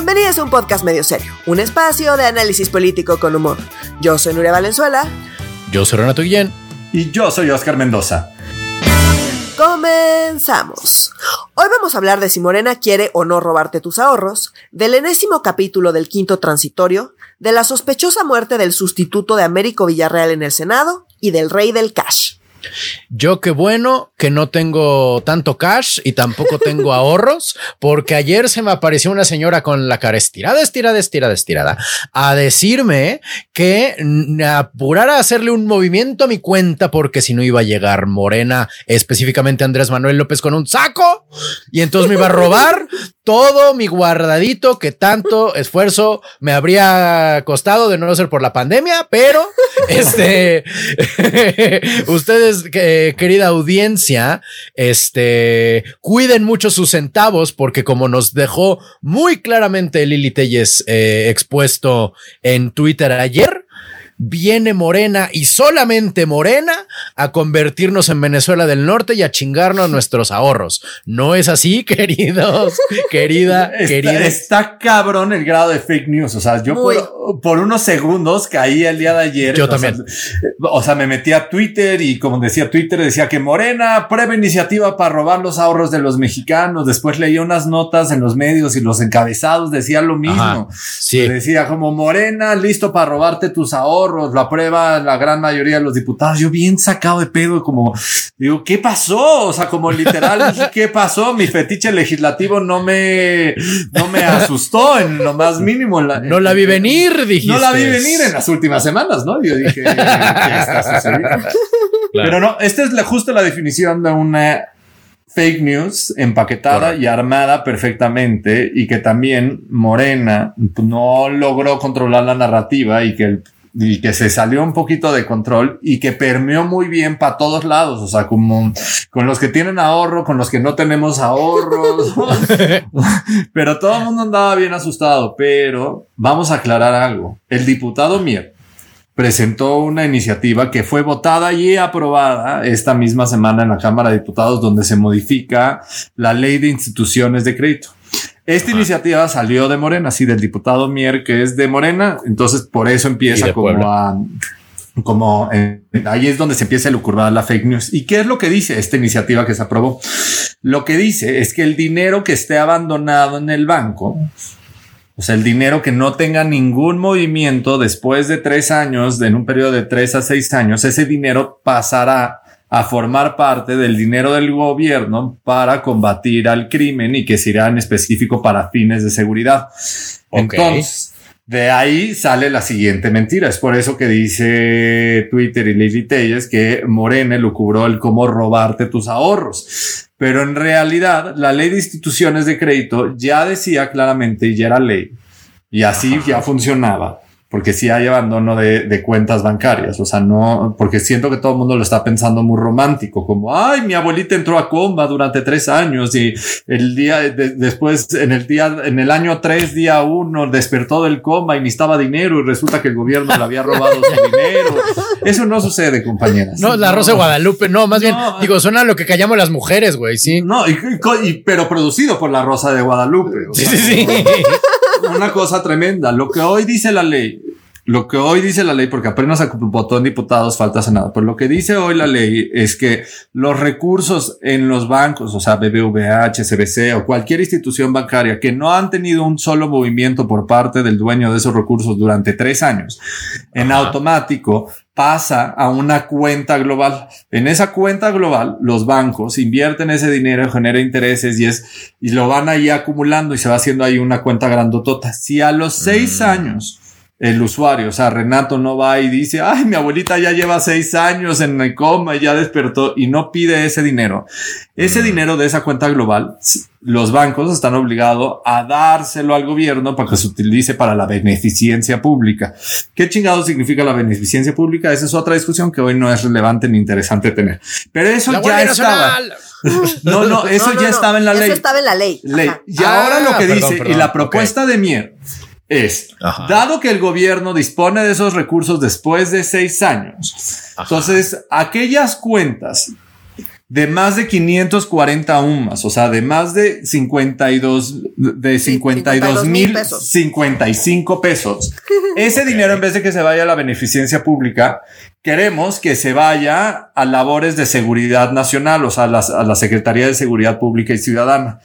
Bienvenidos a un podcast medio serio, un espacio de análisis político con humor. Yo soy Nuria Valenzuela. Yo soy Renato Guillén. Y yo soy Oscar Mendoza. Comenzamos. Hoy vamos a hablar de si Morena quiere o no robarte tus ahorros, del enésimo capítulo del quinto transitorio, de la sospechosa muerte del sustituto de Américo Villarreal en el Senado y del rey del cash. Yo qué bueno que no tengo tanto cash y tampoco tengo ahorros, porque ayer se me apareció una señora con la cara estirada, estirada, estirada, estirada, a decirme que apurara a hacerle un movimiento a mi cuenta porque si no iba a llegar Morena, específicamente Andrés Manuel López con un saco. Y entonces me iba a robar todo mi guardadito que tanto esfuerzo me habría costado de no ser por la pandemia, pero este ustedes querida audiencia, este, cuiden mucho sus centavos porque como nos dejó muy claramente Lili Telles eh, expuesto en Twitter ayer, viene Morena y solamente Morena a convertirnos en Venezuela del Norte y a chingarnos nuestros ahorros. ¿No es así, queridos? Querida, está, querida. Está cabrón el grado de fake news. O sea, yo por, unos segundos caí el día de ayer. Yo también. o sea, me metí a Twitter y como decía Twitter, decía que Morena prueba iniciativa para robar los ahorros de los mexicanos. Después leí unas notas en los medios y los encabezados decían lo mismo. sí. Decía como Morena listo para robarte tus ahorros la prueba la gran mayoría de los diputados. Yo bien sacado de pedo, como digo, ¿qué pasó? O sea, como literal, ¿qué pasó? Mi fetiche legislativo no me, no me asustó en lo más mínimo. no la vi venir, dijiste. No la vi venir en las últimas semanas, ¿no? Yo dije, ¿qué está sucediendo? Pero no, esta es la, justo la definición de una fake news empaquetada y armada perfectamente y que también Morena no logró controlar la narrativa y que el y que se salió un poquito de control y que permeó muy bien para todos lados, o sea, como con los que tienen ahorro, con los que no tenemos ahorros, pero todo el mundo andaba bien asustado, pero vamos a aclarar algo. El diputado Mier presentó una iniciativa que fue votada y aprobada esta misma semana en la Cámara de Diputados donde se modifica la ley de instituciones de crédito. Esta iniciativa salió de Morena, así del diputado Mier, que es de Morena, entonces por eso empieza como a como eh, ahí es donde se empieza a lucurbar la fake news. ¿Y qué es lo que dice esta iniciativa que se aprobó? Lo que dice es que el dinero que esté abandonado en el banco, o sea, el dinero que no tenga ningún movimiento después de tres años, en un periodo de tres a seis años, ese dinero pasará a formar parte del dinero del gobierno para combatir al crimen y que será en específico para fines de seguridad. Entonces, de ahí sale la siguiente mentira. Es por eso que dice Twitter y Lily Telles que Morena lucubró el cómo robarte tus ahorros. Pero en realidad, la ley de instituciones de crédito ya decía claramente y ya era ley. Y así ya funcionaba porque sí hay abandono de, de, cuentas bancarias, o sea, no, porque siento que todo el mundo lo está pensando muy romántico, como, ay, mi abuelita entró a comba durante tres años y el día después, en el día, en el año tres, día uno, despertó del coma y necesitaba dinero y resulta que el gobierno le había robado su dinero. Eso no sucede, compañeras. No, la Rosa de Guadalupe, no, más bien, digo, suena lo que callamos las mujeres, güey, sí. No, y, pero producido por la Rosa de Guadalupe. sí, sí, sí. Una cosa tremenda. Lo que hoy dice la ley lo que hoy dice la ley, porque apenas votó en diputados, falta Senado, pero lo que dice hoy la ley es que los recursos en los bancos, o sea, BBVA, HSBC o cualquier institución bancaria que no han tenido un solo movimiento por parte del dueño de esos recursos durante tres años, en automático pasa a una cuenta global. En esa cuenta global, los bancos invierten ese dinero, genera intereses y es, y lo van ahí acumulando y se va haciendo ahí una cuenta grandotota. Si a los seis mm. años el usuario. O sea, Renato no va y dice, ay, mi abuelita ya lleva seis años en el coma y ya despertó y no pide ese dinero. Ese mm. dinero de esa cuenta global, los bancos están obligados a dárselo al gobierno para que se utilice para la beneficencia pública. ¿Qué chingado significa la beneficencia pública? Esa es otra discusión que hoy no es relevante ni interesante tener. Pero eso ya estaba. No, no, eso ya estaba en la ley. Eso estaba en la ley. Y ahora lo que ah, dice, y la propuesta de Mier es, dado que el gobierno dispone de esos recursos después de seis años, entonces aquellas cuentas de más de 540 UMAS, o sea, de más de 52, de 52 mil 55 pesos. Ese dinero, en vez de que se vaya a la beneficencia pública, queremos que se vaya a labores de seguridad nacional, o sea, a, la Secretaría de Seguridad Pública y Ciudadana.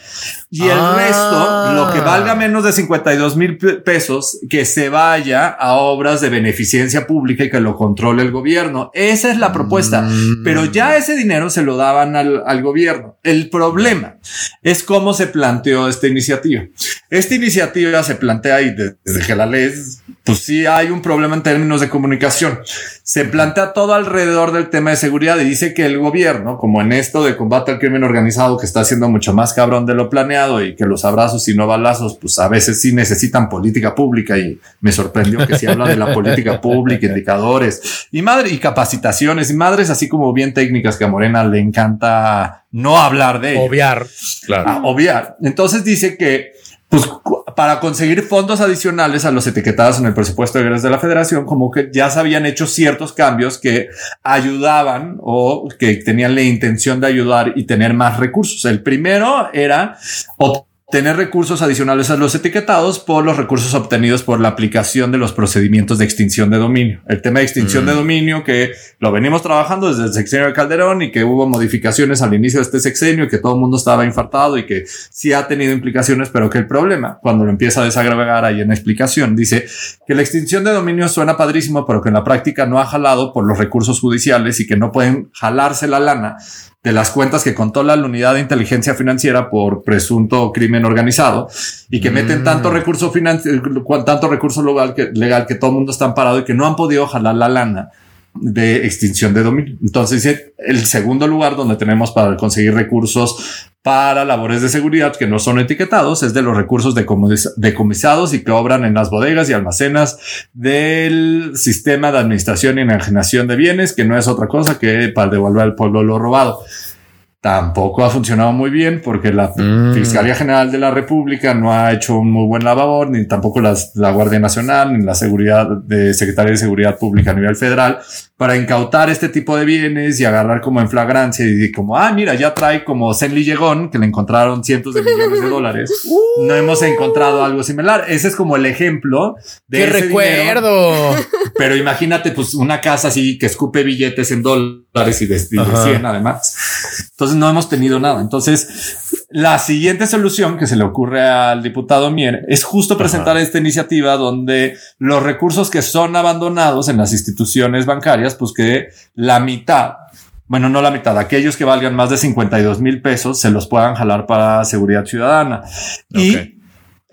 Y el ah. resto, lo que valga menos de 52 mil pesos, que se vaya a obras de beneficencia pública y que lo controle el gobierno. Esa es la propuesta. Mm. Pero ya ese dinero se lo daban al, al gobierno. El problema es cómo se planteó esta iniciativa. Esta iniciativa se plantea y desde que la lees, pues sí hay un problema en términos de comunicación. Se plantea todo alrededor del tema de seguridad y dice que el gobierno, como en esto de combate al crimen organizado, que está haciendo mucho más cabrón de lo planeado y que los abrazos y no balazos, pues a veces sí necesitan política pública y me sorprendió que se habla de la política pública, indicadores y madre y capacitaciones y madres así como bien técnicas que a Morena le encanta no hablar de. Obviar, claro. Ah, obviar. Entonces dice que pues para conseguir fondos adicionales a los etiquetados en el presupuesto de de la federación, como que ya se habían hecho ciertos cambios que ayudaban o que tenían la intención de ayudar y tener más recursos. El primero era tener recursos adicionales a los etiquetados por los recursos obtenidos por la aplicación de los procedimientos de extinción de dominio. El tema de extinción de mm. dominio que lo venimos trabajando desde el sexenio de Calderón y que hubo modificaciones al inicio de este sexenio, que todo el mundo estaba infartado y que sí ha tenido implicaciones, pero que el problema, cuando lo empieza a desagravar ahí en la explicación, dice que la extinción de dominio suena padrísimo, pero que en la práctica no ha jalado por los recursos judiciales y que no pueden jalarse la lana de las cuentas que controla la unidad de inteligencia financiera por presunto crimen organizado y que meten tanto mm. recurso financiero, tanto recurso legal que, legal que todo el mundo está amparado y que no han podido jalar la lana de extinción de dominio. Entonces, el segundo lugar donde tenemos para conseguir recursos para labores de seguridad que no son etiquetados es de los recursos decomisados y que obran en las bodegas y almacenas del sistema de administración y enajenación de bienes, que no es otra cosa que para devolver al pueblo lo robado tampoco ha funcionado muy bien porque la mm. Fiscalía General de la República no ha hecho un muy buen labor, ni tampoco la Guardia Nacional, ni la Seguridad de Secretaría de Seguridad Pública a nivel federal, para incautar este tipo de bienes y agarrar como en flagrancia y como, ah, mira, ya trae como Zenly Llegón, que le encontraron cientos de millones de dólares. no hemos encontrado algo similar. Ese es como el ejemplo de... ¡Qué recuerdo! pero imagínate, pues, una casa así que escupe billetes en dólares y de, y de 100 además. Entonces, no hemos tenido nada. Entonces, la siguiente solución que se le ocurre al diputado Mier es justo presentar esta iniciativa donde los recursos que son abandonados en las instituciones bancarias, pues que la mitad bueno, no la mitad, aquellos que valgan más de 52 mil pesos se los puedan jalar para seguridad ciudadana. Y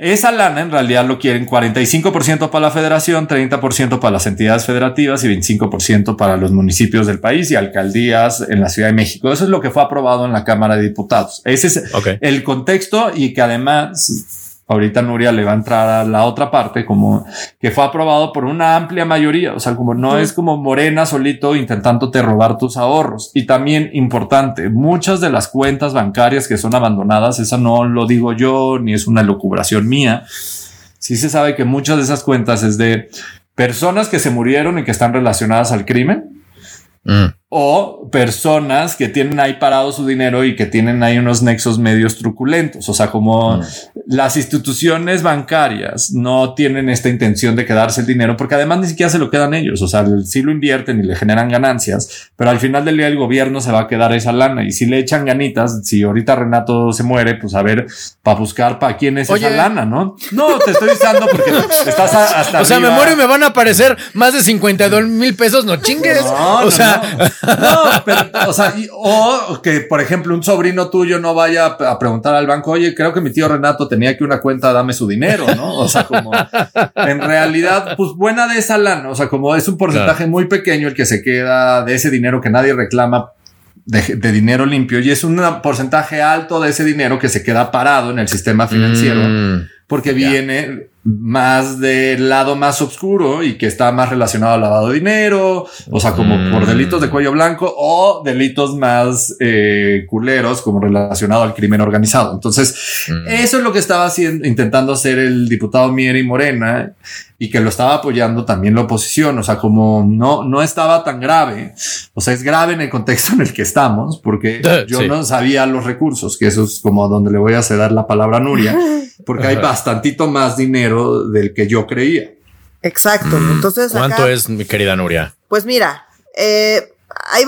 esa lana en realidad lo quieren 45% para la federación, 30% para las entidades federativas y 25% para los municipios del país y alcaldías en la Ciudad de México. Eso es lo que fue aprobado en la Cámara de Diputados. Ese es el contexto y que además ahorita Nuria le va a entrar a la otra parte, como que fue aprobado por una amplia mayoría, o sea, como no es como Morena solito intentándote robar tus ahorros. Y también importante, muchas de las cuentas bancarias que son abandonadas, esa no lo digo yo, ni es una locubración mía, sí se sabe que muchas de esas cuentas es de personas que se murieron y que están relacionadas al crimen. Mm o personas que tienen ahí parado su dinero y que tienen ahí unos nexos medios truculentos. O sea, como mm. las instituciones bancarias no tienen esta intención de quedarse el dinero porque además ni siquiera se lo quedan ellos. O sea, sí lo invierten y le generan ganancias, pero al final del día el gobierno se va a quedar esa lana y si le echan ganitas, si ahorita Renato se muere, pues a ver, para buscar para quién es esa lana, ¿no? No, te estoy diciendo porque estás hasta. O sea, me muero y me van a aparecer más de 52 mil pesos, no chingues. o sea, no, pero, o sea, o que, por ejemplo, un sobrino tuyo no vaya a preguntar al banco, oye, creo que mi tío Renato tenía aquí una cuenta, dame su dinero, ¿no? O sea, como en realidad, pues buena de esa lana, o sea, como es un porcentaje muy pequeño el que se queda de ese dinero que nadie reclama de, dinero limpio y es un porcentaje alto de ese dinero que se queda parado en el sistema financiero. Mm porque viene más del lado más oscuro y que está más relacionado al lavado de dinero, o sea, como por delitos de cuello blanco o delitos más eh, culeros como relacionado al crimen organizado. Entonces, eso es lo que estaba haciendo, intentando hacer el diputado Mieri Morena y que lo estaba apoyando también la oposición. O sea, como no, no estaba tan grave. O sea, es grave en el contexto en el que estamos, porque yo no sabía los recursos, que eso es como donde le voy a ceder la palabra a Nuria, porque hay bastantito más dinero del que yo creía. Exacto. Mm. Entonces, ¿cuánto es mi querida Nuria? Pues mira, eh, hay,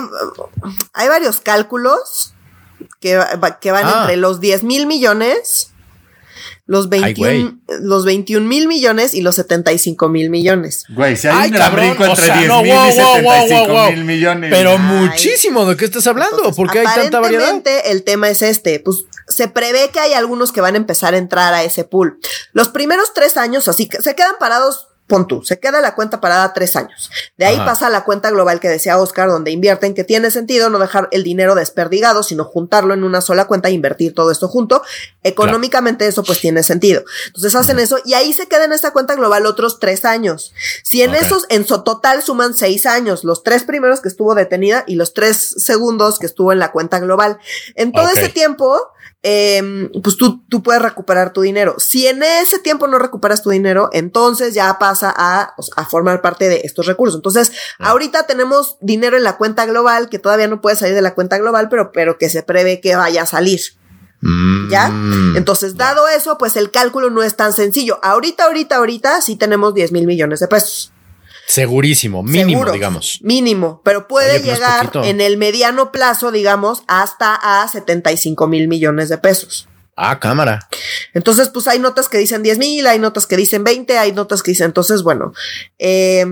hay varios cálculos que, que van ah. entre los 10 mil millones los 21, los 21 mil millones y los 75 mil millones. Güey, si hay un brinco entre 10 mil y 75 mil millones. Pero muchísimo, ¿de qué estás hablando? ¿Por qué hay tanta variedad? el tema es este, pues se prevé que hay algunos que van a empezar a entrar a ese pool. Los primeros tres años, así que se quedan parados pon tú, se queda la cuenta parada tres años. De ahí pasa la cuenta global que decía Oscar, donde invierten, que tiene sentido no dejar el dinero desperdigado, sino juntarlo en una sola cuenta e invertir todo esto junto. Económicamente eso pues tiene sentido. Entonces hacen eso y ahí se queda en esta cuenta global otros tres años. Si en esos, en su total suman seis años, los tres primeros que estuvo detenida y los tres segundos que estuvo en la cuenta global. En todo ese tiempo, Em, pues tú, tú puedes recuperar tu dinero. Si en ese tiempo no recuperas tu dinero, entonces ya pasa a, a formar parte de estos recursos. Entonces, ah. ahorita tenemos dinero en la cuenta global que todavía no puede salir de la cuenta global, pero, pero que se prevé que vaya a salir. Mm. ¿Ya? Entonces, dado eso, pues el cálculo no es tan sencillo. Ahorita, ahorita, ahorita sí tenemos 10 mil millones de pesos. Segurísimo, mínimo, digamos. Mínimo, pero puede llegar en el mediano plazo, digamos, hasta a 75 mil millones de pesos. Ah, cámara. Entonces, pues hay notas que dicen 10 mil, hay notas que dicen 20, hay notas que dicen, entonces, bueno, eh,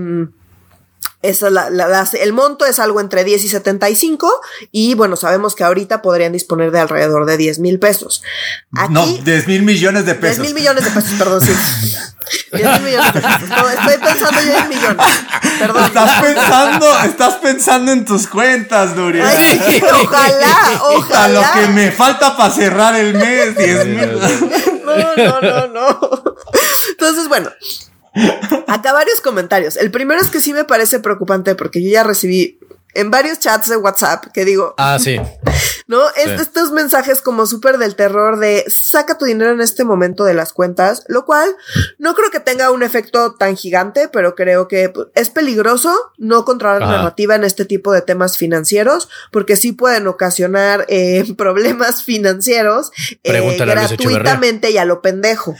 la, el monto es algo entre 10 y 75 y bueno, sabemos que ahorita podrían disponer de alrededor de 10 mil pesos. no, 10 mil millones de pesos. 10 mil millones de pesos, perdón, sí. 10 mil millones de pesos. No, estoy pensando yo en millones. Perdón. Estás pensando, estás pensando en tus cuentas, Nuria. Ay, ojalá, ojalá. A lo que me falta para cerrar el mes, 10 mil. No, no, no, no. Entonces, bueno, Acá varios comentarios. El primero es que sí me parece preocupante porque yo ya recibí en varios chats de WhatsApp que digo. Ah, sí. ¿No? Estos mensajes como súper del terror de saca tu dinero en este momento de las cuentas, lo cual no creo que tenga un efecto tan gigante, pero creo que pues, es peligroso no controlar la narrativa en este tipo de temas financieros, porque sí pueden ocasionar eh, problemas financieros eh, gratuitamente y a lo pendejo.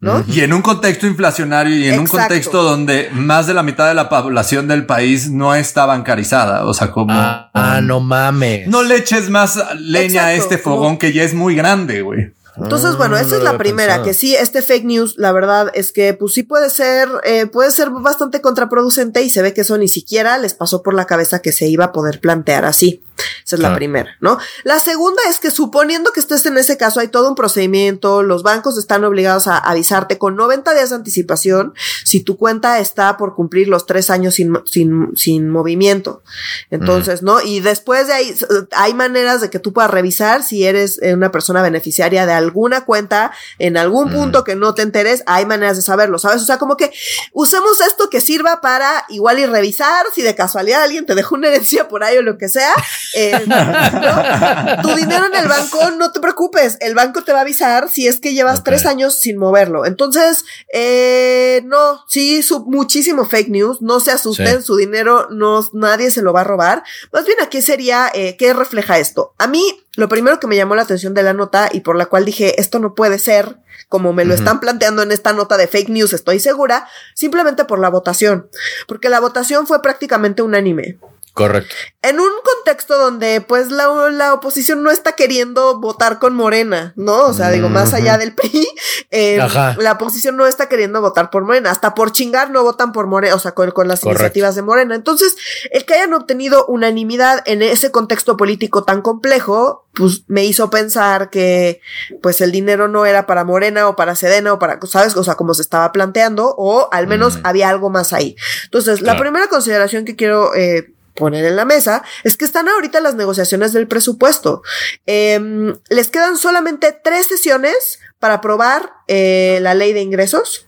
¿No? Y en un contexto inflacionario y en un contexto donde más de la mitad de la población del país no está bancarizada. O sea, como. Ah, ah no mames. No le eches más leña a este fogón que ya es muy grande, güey. Entonces, bueno, esa es la primera, que sí, este fake news, la verdad es que pues sí puede ser, eh, puede ser bastante contraproducente y se ve que eso ni siquiera les pasó por la cabeza que se iba a poder plantear así. Esa es la primera, ¿no? La segunda es que suponiendo que estés en ese caso, hay todo un procedimiento, los bancos están obligados a avisarte con 90 días de anticipación si tu cuenta está por cumplir los tres años sin, sin, sin movimiento. Entonces, ¿no? Y después de ahí, hay maneras de que tú puedas revisar si eres eh, una persona beneficiaria de alguna cuenta en algún punto que no te enteres, hay maneras de saberlo, ¿sabes? O sea, como que usemos esto que sirva para igual y revisar si de casualidad alguien te dejó una herencia por ahí o lo que sea eh, tu dinero en el banco, no te preocupes, el banco te va a avisar si es que llevas tres años sin moverlo. Entonces, eh, no, sí, muchísimo fake news, no se asusten, su dinero no, nadie se lo va a robar. Más bien, ¿a qué sería, eh, qué refleja esto? A mí, lo primero que me llamó la atención de la nota y por la cual dije, esto no puede ser, como me lo están planteando en esta nota de fake news, estoy segura, simplemente por la votación, porque la votación fue prácticamente unánime. Correcto. En un contexto donde pues la, la, oposición no está queriendo votar con Morena, ¿no? O sea, digo, más allá del PRI, eh, la oposición no está queriendo votar por Morena. Hasta por chingar no votan por Morena, o sea, con, con las iniciativas de Morena. Entonces, el que hayan obtenido unanimidad en ese contexto político tan complejo, pues me hizo pensar que pues el dinero no era para Morena o para Sedena o para, ¿sabes? O sea, como se estaba planteando, o al menos había algo más ahí. Entonces, la primera consideración que quiero... Eh, poner en la mesa es que están ahorita las negociaciones del presupuesto. Em, les quedan solamente tres sesiones para aprobar eh, la ley de ingresos.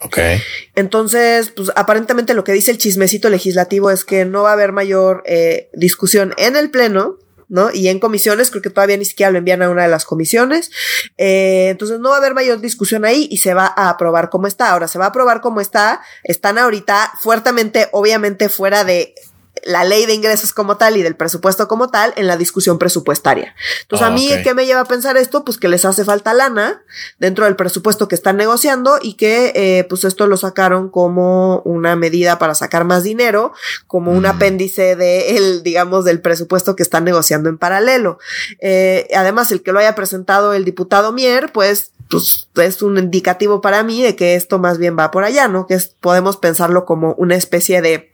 Ok. Entonces, pues aparentemente lo que dice el chismecito legislativo es que no va a haber mayor eh, discusión en el Pleno. ¿no? Y en comisiones, creo que todavía ni siquiera lo envían a una de las comisiones. Eh, entonces no va a haber mayor discusión ahí y se va a aprobar como está. Ahora, se va a aprobar como está. Están ahorita fuertemente, obviamente, fuera de la ley de ingresos como tal y del presupuesto como tal en la discusión presupuestaria. Entonces, a mí, Ah. ¿qué me lleva a pensar esto? Pues que les hace falta lana dentro del presupuesto que están negociando y que, eh, pues esto lo sacaron como una medida para sacar más dinero, como un Mm. apéndice de el, digamos, del presupuesto que están negociando en paralelo. Eh, además, el que lo haya presentado el diputado Mier, pues, pues es un indicativo para mí de que esto más bien va por allá, ¿no? Que es- podemos pensarlo como una especie de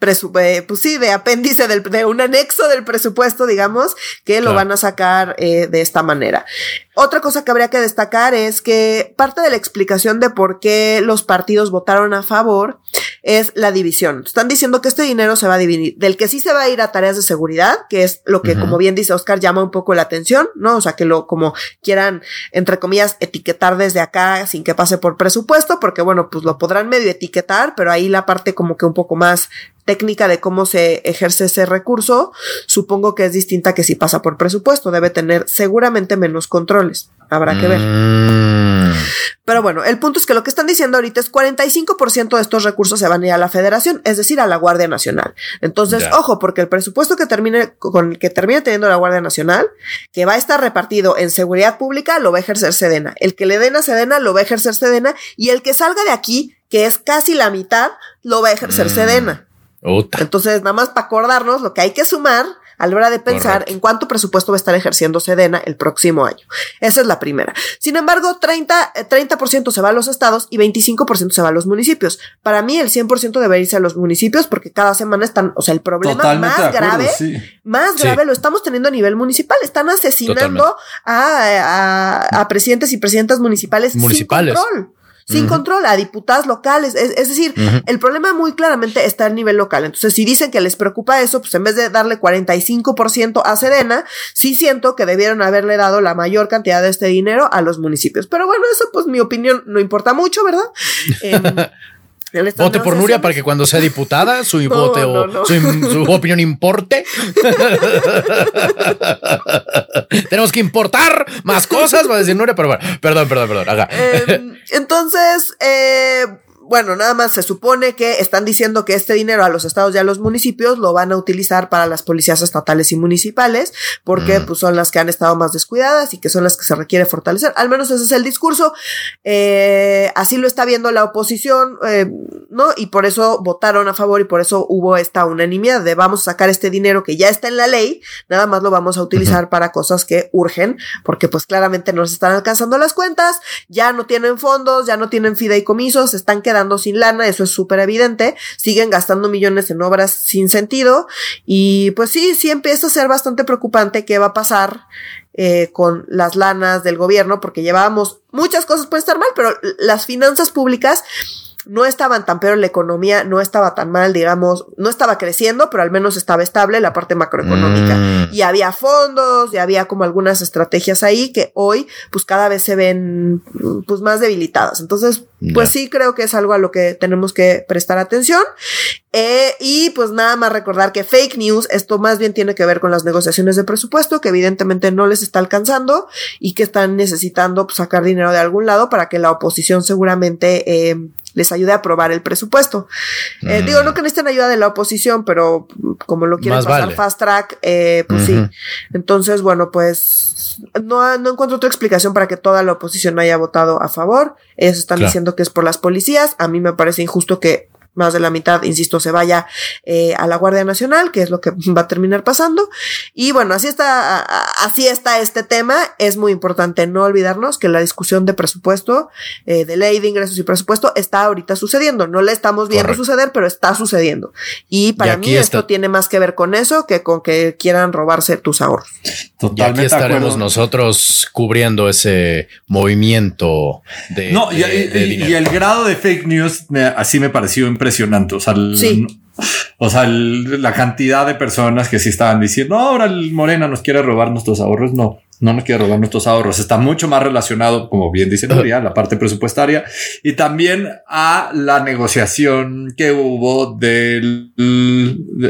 presu- eh, pues sí, de apéndice del, de un anexo del presupuesto, digamos, que lo van a sacar eh, de esta manera. Otra cosa que habría que destacar es que parte de la explicación de por qué los partidos votaron a favor es la división. Están diciendo que este dinero se va a dividir, del que sí se va a ir a tareas de seguridad, que es lo que, como bien dice Oscar, llama un poco la atención, ¿no? O sea, que lo como quieran, entre comillas, etiquetar desde acá sin que pase por presupuesto, porque bueno, pues lo podrán medio etiquetar, pero ahí la parte como que un poco más técnica de cómo se ejerce ese recurso, supongo que es distinta que si pasa por presupuesto, debe tener seguramente menos controles. Habrá que ver. Mm. Pero bueno, el punto es que lo que están diciendo ahorita es 45% de estos recursos se van a ir a la federación, es decir, a la Guardia Nacional. Entonces, ojo, porque el presupuesto que termine, con el que termine teniendo la Guardia Nacional, que va a estar repartido en seguridad pública, lo va a ejercer Sedena. El que le den a Sedena, lo va a ejercer Sedena. Y el que salga de aquí, que es casi la mitad, lo va a ejercer Mm. Sedena. Uta. Entonces, nada más para acordarnos lo que hay que sumar a la hora de pensar Correcto. en cuánto presupuesto va a estar ejerciendo Sedena el próximo año. Esa es la primera. Sin embargo, 30, eh, 30% se va a los estados y 25% se va a los municipios. Para mí, el 100% debe irse a los municipios porque cada semana están, o sea, el problema Totalmente más acuerdo, grave sí. más Sí. grave lo estamos teniendo a nivel municipal. Están asesinando a, a- a presidentes y presidentas municipales, Municipales. sin control. Sin control, a diputadas locales. Es, es decir, el problema muy claramente está a nivel local. Entonces, si dicen que les preocupa eso, pues en vez de darle 45% a Sedena, sí siento que debieron haberle dado la mayor cantidad de este dinero a los municipios. Pero bueno, eso pues mi opinión no importa mucho, ¿verdad? Em, Vote por Nuria para que cuando sea diputada su No, vote o no. Su, su opinión importe. Tenemos que importar más cosas, va a decir Nuria, pero bueno, perdón, perdón, perdón. Em, entonces, eh, bueno, nada más se supone que están diciendo que este dinero a los estados y a los municipios lo van a utilizar para las policías estatales y municipales, porque Mm. pues son las que han estado más descuidadas y que son las que se requiere fortalecer. Al menos ese es el discurso. Eh, así lo está viendo la oposición, eh, ¿no? Y por eso votaron a favor y por eso hubo esta unanimidad de vamos a sacar este dinero que ya está en la ley, nada más lo vamos a utilizar para cosas que urgen, porque pues claramente no se están alcanzando las cuentas, ya no tienen fondos, ya no tienen fideicomisos, están quedando sin lana, eso es súper evidente, siguen gastando millones en obras sin sentido y pues sí, sí empieza a ser bastante preocupante qué va a pasar eh, con las lanas del gobierno, porque llevábamos muchas cosas pueden estar mal, pero las finanzas públicas no estaban tan peor, la economía no estaba tan mal, digamos, no estaba creciendo, pero al menos estaba estable la parte macroeconómica. Mm. Y había fondos, y había como algunas estrategias ahí que hoy, pues cada vez se ven, pues más debilitadas. Entonces, pues sí creo que es algo a lo que tenemos que prestar atención. Eh, y pues nada más recordar que fake news, esto más bien tiene que ver con las negociaciones de presupuesto, que evidentemente no les está alcanzando y que están necesitando pues, sacar dinero de algún lado para que la oposición seguramente eh, les ayude a aprobar el presupuesto. Eh. Digo, no que necesiten ayuda de la oposición, pero como lo quieren Más pasar vale. fast track, eh, pues sí. Entonces, bueno, pues no, no encuentro otra explicación para que toda la oposición haya votado a favor. Ellos están Claro. diciendo que es por las policías. A mí me parece injusto que más de la mitad, insisto, se vaya eh, a la Guardia Nacional, que es lo que va a terminar pasando. Y bueno, así está, así está este tema. Es muy importante no olvidarnos que la discusión de presupuesto, eh, de ley de ingresos y presupuesto, está ahorita sucediendo. No la estamos viendo Correcto. suceder, pero está sucediendo. Y para Y mí esto tiene más que ver con eso que con que quieran robarse tus ahorros. Y aquí Totalmente estaremos nosotros cubriendo ese movimiento de, No, y, de- y- de y- dinero. y el grado de fake news me- así me pareció impresionante. O sea, el- Sí. O sea, la cantidad de personas que sí estaban diciendo, ahora el Morena nos quiere robar nuestros ahorros. No, no nos quiere robar nuestros ahorros. Está mucho más relacionado, como bien dice Nuria, la parte presupuestaria y también a la negociación que hubo del,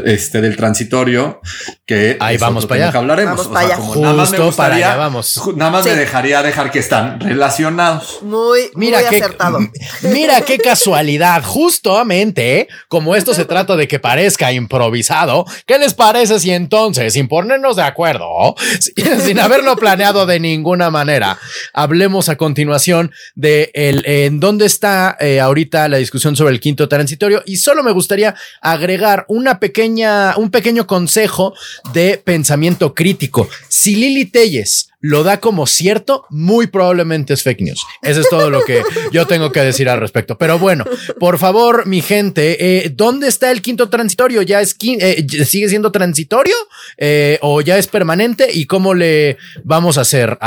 este, del transitorio que ahí vamos para allá. Hablaremos. Vamos para Justo nada más para allá vamos. Nada más me dejaría dejar que están relacionados. Muy, mira muy qué, acertado. Mira qué casualidad. Justamente, como esto se trata de que parezca improvisado, ¿qué les parece si entonces, sin ponernos de acuerdo, sin haberlo planeado de ninguna manera. Hablemos a continuación de el, en dónde está eh, ahorita la discusión sobre el quinto transitorio y solo me gustaría agregar una pequeña, un pequeño consejo de pensamiento crítico. Si Lili Telles lo da como cierto, muy probablemente es fake news. Eso es todo lo que yo tengo que decir al respecto. Pero bueno, por favor, mi gente, eh, ¿dónde está el quinto transitorio? ¿Ya es eh, sigue siendo transitorio eh, o ya es permanente? ¿Y cómo le vamos a hacer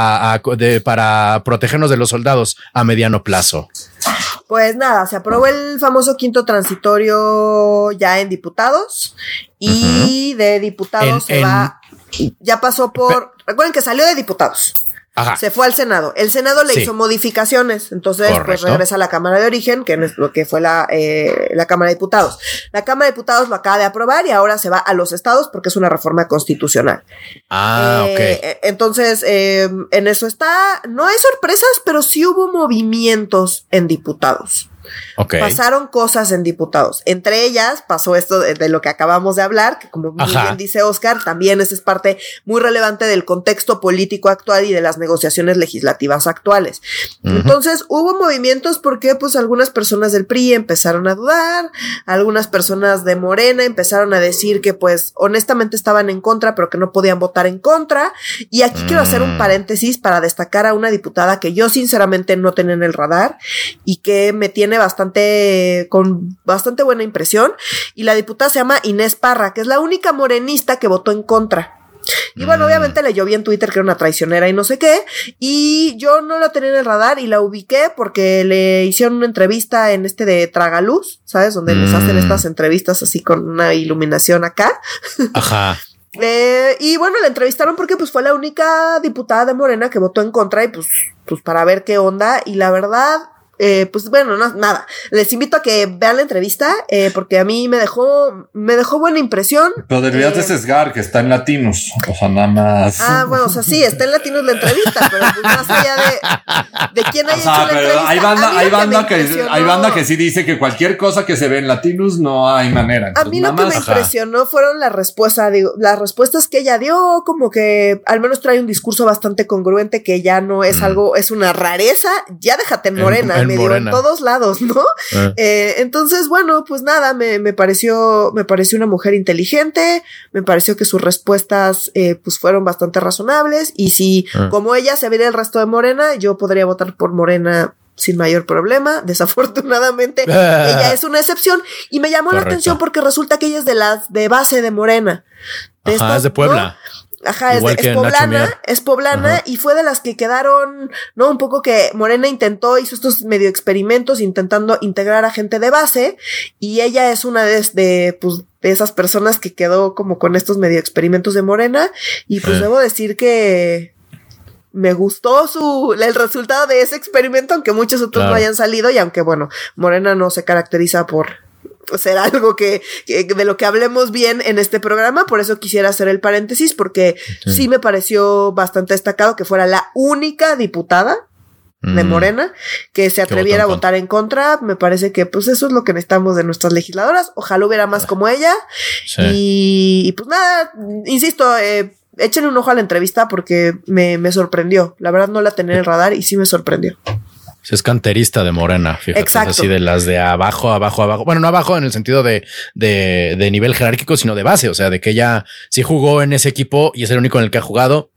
para protegernos de los soldados a mediano plazo? Pues nada, se aprobó el famoso quinto transitorio ya en diputados y de diputados se va, ya pasó por Recuerden que salió de diputados. Se fue al Senado. El Senado le hizo modificaciones. Entonces, pues regresa a la Cámara de Origen, que es lo que fue la, eh, la Cámara de Diputados. La Cámara de Diputados lo acaba de aprobar y ahora se va a los estados porque es una reforma constitucional. Ah, ok. Eh, entonces, eh, en eso está. No hay sorpresas, pero sí hubo movimientos en diputados. Pasaron cosas en diputados. Entre ellas pasó esto de, lo que acabamos de hablar, que como bien dice Oscar, también es parte muy relevante del contexto político actual y de las negociaciones legislativas actuales. Entonces hubo movimientos porque pues algunas personas del PRI empezaron a dudar, algunas personas de Morena empezaron a decir que pues honestamente estaban en contra, pero que no podían votar en contra. Y aquí quiero hacer un mm. paréntesis para destacar a una diputada que yo sinceramente no tenía en el radar y que me tiene bastante, con bastante buena impresión. Y la diputada se llama Inés Parra, que es la única morenista que votó en contra. Y bueno, mm. obviamente le vi en Twitter que era una traicionera y no sé qué. Y yo no la tenía en el radar y la ubiqué porque le hicieron una entrevista en este de Tragaluz, ¿sabes? Donde les hacen mm. estas entrevistas así con una iluminación acá. Ajá. Eh, y bueno, la entrevistaron porque pues fue la única diputada de Morena que votó en contra y pues, pues para ver qué onda. Y la verdad, eh, pues bueno, no, nada. Les invito a que vean la entrevista porque eh, porque a mí me dejó, me dejó buena impresión. Pero deberías de eh, sesgar que está en latinos, o sea, nada más. Ah, bueno, o sea, sí, está en latinos la entrevista, pero pues más allá de, de quién haya hecho la entrevista. Hay banda, hay banda que, hay banda que sí dice que cualquier cosa que se ve en latinos no hay manera. a mí lo que me impresionó fueron las respuestas, digo, las respuestas que ella dio, como que al menos trae un discurso bastante congruente que ya no es algo, es una rareza, ya déjate en morena en todos lados, ¿no? Ah. Eh, entonces, bueno, pues nada, me, me, pareció, me pareció una mujer inteligente, me pareció que sus respuestas, eh, pues fueron bastante razonables y si ah. como ella se vería el resto de Morena, yo podría votar por Morena sin mayor problema. Desafortunadamente, ella es una excepción y me llamó la atención porque resulta que ella es de las de base de Morena. es de Puebla. Ajá, es, poblana, es poblana y fue de las que quedaron, ¿no? Un poco que Morena intentó, hizo estos medio experimentos intentando integrar a gente de base y ella es una de, pues, de esas personas que quedó como con estos medio experimentos de Morena y pues debo decir que me gustó su, el resultado de ese experimento, aunque muchos otros no hayan salido y aunque bueno, Morena no se caracteriza por ser algo que, de lo que hablemos bien en este programa, por eso quisiera hacer el paréntesis porque sí, me pareció bastante destacado que fuera la única diputada de mm. Morena que se atreviera a votar en contra. Me parece que pues eso es lo que necesitamos de nuestras legisladoras. Ojalá hubiera más como ella. Y, pues nada, insisto, eh, échenle un ojo a la entrevista porque me, me sorprendió. La verdad no la tenía en el radar y sí me sorprendió es canterista de Morena, fíjate, así de las de abajo, abajo, abajo. Bueno, no abajo en el sentido de, de, de, nivel jerárquico, sino de base, o sea, de que ella sí jugó en ese equipo y es el único en el que ha jugado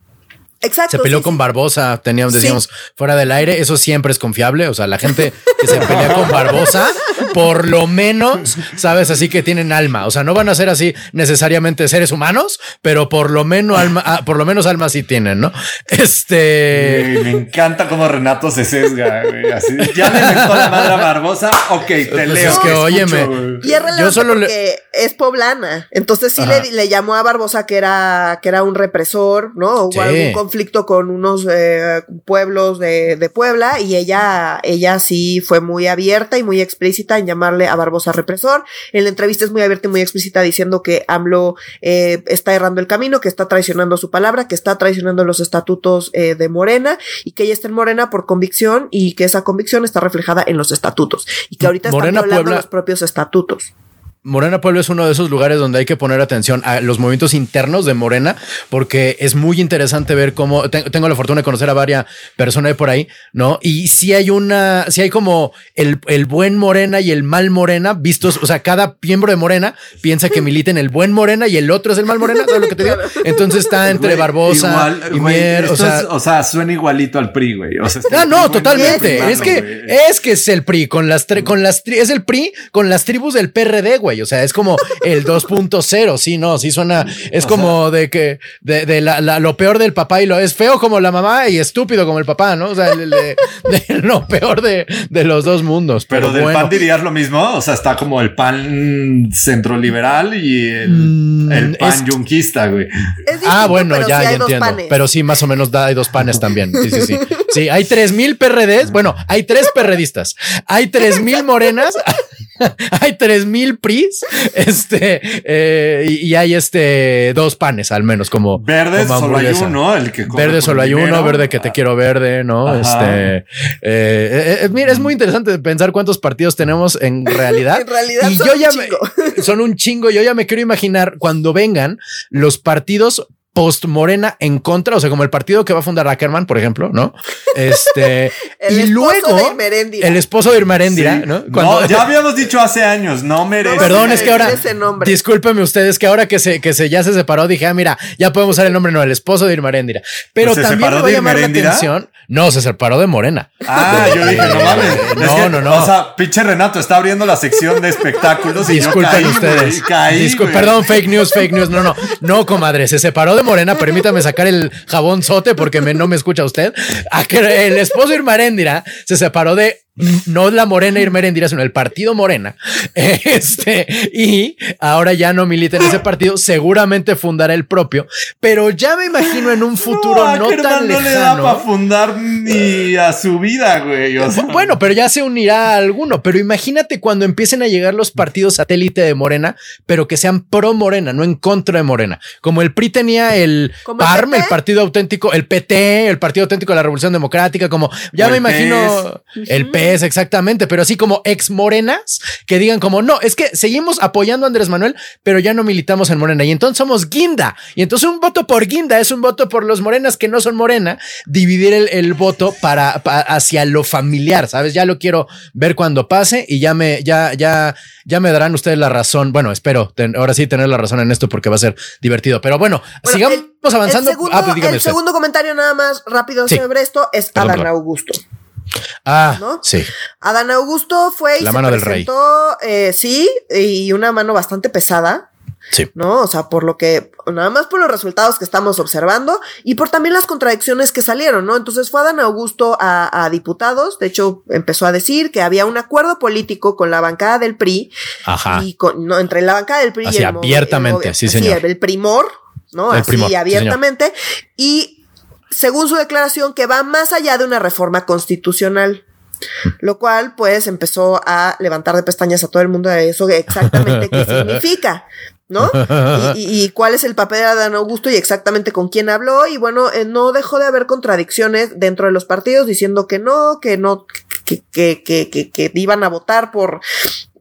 Exacto. Se peleó sí, con sí. Barbosa, teníamos, decíamos, fuera del aire, eso siempre es confiable. O sea, la gente que se pelea con Barbosa, por lo menos, sabes, así que tienen alma. O sea, no van a ser así necesariamente seres humanos, pero por lo menos alma, ah, por lo menos alma sí tienen, ¿no? Este. Me encanta cómo Renato se sesga, güey. Así, ya le inventó la madre a Barbosa. Ok, te Pues leo. es que, óyeme. Y es relevante Yo solo le- porque es poblana. Entonces sí le, le llamó a Barbosa que era, que era un represor, ¿no? Hubo Sí. algún conflicto con unos eh, pueblos de, de Puebla y ella, ella sí fue muy abierta y muy explícita en llamarle a Barbosa represor. En la entrevista es muy abierta y muy explícita diciendo que AMLO eh, está errando el camino, que está traicionando su palabra, que está traicionando los estatutos eh, de Morena y que ella está en Morena por convicción y que esa convicción está reflejada en los estatutos y que ahorita están Morena violando Puebla- los propios estatutos. Morena Pueblo es uno de esos lugares donde hay que poner atención a los movimientos internos de Morena, porque es muy interesante ver cómo te- tengo la fortuna de conocer a varias personas de por ahí, ¿no? Y si hay una, si hay como el, el buen Morena y el mal Morena vistos, o sea, cada miembro de Morena piensa que milita en el buen Morena y el otro es el mal Morena, ¿sabes lo que te digo? Entonces está entre Güey, Barbosa igual, y güey, Mier, o sea, es- o sea, suena igualito al PRI, güey. O sea, Ah, no, totalmente. Es que güey. es que es el PRI con las con las es el PRI con las tribus del PRD, güey. O sea, es como el 2.0. Sí, no, sí suena. Es como de que de, de la- la- lo peor del papá y lo es feo como la mamá y estúpido como el papá, ¿no? O sea, el- el de, de lo peor de, de los dos mundos. Pero, Pero, del bueno. PAN dirías lo mismo. O sea, está como el PAN centroliberal y el, Mm, el PAN es- yunquista, güey. Distinto, Ah, bueno, pero ya, sí ya entiendo. panes. Pero sí, más o menos da, hay dos panes también. Sí, sí, sí. Sí, hay tres mil PRDs. Bueno, hay tres perredistas. Hay tres mil morenas. hay tres mil PRIs. Este, eh, y, y hay este dos panes al menos, como. Verde como solo hay uno, el que Verde solo hay dinero. uno, verde que te quiero verde, ¿no? Ajá. Este, eh, eh, eh, mira, es muy interesante pensar cuántos partidos tenemos en realidad. En realidad y son yo un ya chingo. me, son un chingo. Yo ya me quiero imaginar cuando vengan los partidos post Morena en contra, o sea, como el partido que va a fundar Ackerman, por ejemplo, ¿no? Este El y esposo luego de el esposo de Sí. ¿no? No, ya habíamos dicho hace años, no merece. No, Perdón, es que ahora, decir ese nombre. discúlpenme ustedes, que ahora que se, que se ya se separó, dije, ah, mira, ya podemos usar el nombre, no, el esposo de Irmeréndira. Pero ¿Pues ¿Se también separó me va a de llamar la atención. No, se separó de Morena. Ah, yo dije, no mames. Es No, que, no, no. O sea, pinche Renato está abriendo la sección de espectáculos y Disculpen yo caí, ustedes. caí, Discul- perdón, fake news, fake news. No, no, no, comadre. Se separó de Morena. Permítame sacar el jabón sote porque me- no me escucha usted. A que el esposo Irmaréndira se separó de no la Morena Irmeréndira, sino el partido Morena. Este, y ahora ya no milita en ese partido. Seguramente fundará el propio, pero ya me imagino en un futuro no, tan no le da lejano. para fundar ni a su vida, güey. O sea, Bueno, pero ya se unirá a alguno. Pero imagínate cuando empiecen a llegar los partidos satélite de Morena, pero que sean pro Morena, no en contra de Morena. Como el PRI tenía el ¿Como el PARM, el? Partido Auténtico, el PT, el Partido Auténtico de la Revolución Democrática, como ya me imagino el PES, exactamente, pero así como ex morenas que digan como no, es que seguimos apoyando a Andrés Manuel, pero ya no militamos en Morena y entonces somos Guinda. Y entonces un voto por Guinda es un voto por los morenas que no son Morena, dividir el, el voto para, pa- hacia lo familiar, ¿sabes? Ya lo quiero ver cuando pase y ya me, ya, ya, ya me darán ustedes la razón. Bueno, espero ten- ahora sí tener la razón en esto porque va a ser divertido. Pero bueno, Bueno, sigamos el- avanzando. El segundo, ah, pues el segundo comentario nada más rápido Sí. sobre esto es Perdón, Adán. Augusto. Ah, ¿no? sí. Adán Augusto fue y La se mano del rey. eh, sí, y una mano bastante pesada, Sí. ¿no? O sea, por lo que, nada más por los resultados que estamos observando y por también las contradicciones que salieron, ¿no? Entonces fue Adán Augusto a, a diputados, de hecho empezó a decir que había un acuerdo político con la bancada del PRI Ajá. y con, no, entre la bancada del PRI Así, y el, abiertamente, el sí, señor. el primor, ¿no? El Así primor, sí, señor. abiertamente. y según su declaración, que va más allá de una reforma constitucional. Lo cual, pues, empezó a levantar de pestañas a todo el mundo de eso exactamente qué significa, ¿no? Y, y- y cuál es el papel de Adán Augusto y exactamente con quién habló. Y bueno, eh, no dejó de haber contradicciones dentro de los partidos diciendo que no, que no, que, que, que, que, que iban a votar por